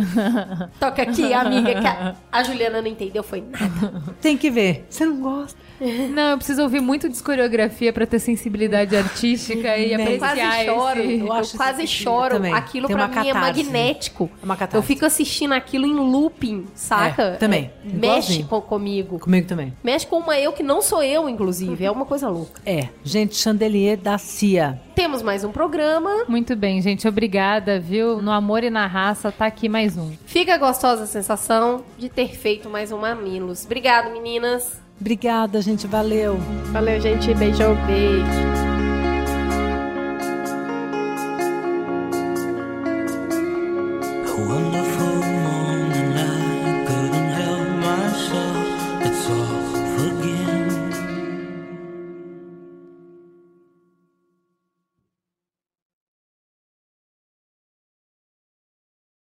Toca aqui, amiga, que a, a Juliana não entendeu, foi nada. Tem que ver. Você não gosta? Não, eu preciso ouvir muito de coreografia pra ter sensibilidade artística e Né? Eu quase apreciar choro, esse... eu, acho quase choro. também. Aquilo Tem pra uma mim é catarse. magnético. É uma catarse. Eu fico assistindo aquilo em looping, saca? É, também. Mexe Igualzinho. com, comigo. Comigo também. Mexe com uma eu que não sou eu, inclusive. É uma coisa louca. É. Gente, Chandelier da Cia. Temos mais um programa. Muito bem, gente. Obrigada, viu? No amor e na raça, tá aqui mais um. Fica gostosa a sensação de ter feito mais um Mamilos. Obrigado, meninas. Obrigada, gente. Valeu. Valeu, gente. Beijão. Beijo. A wonderful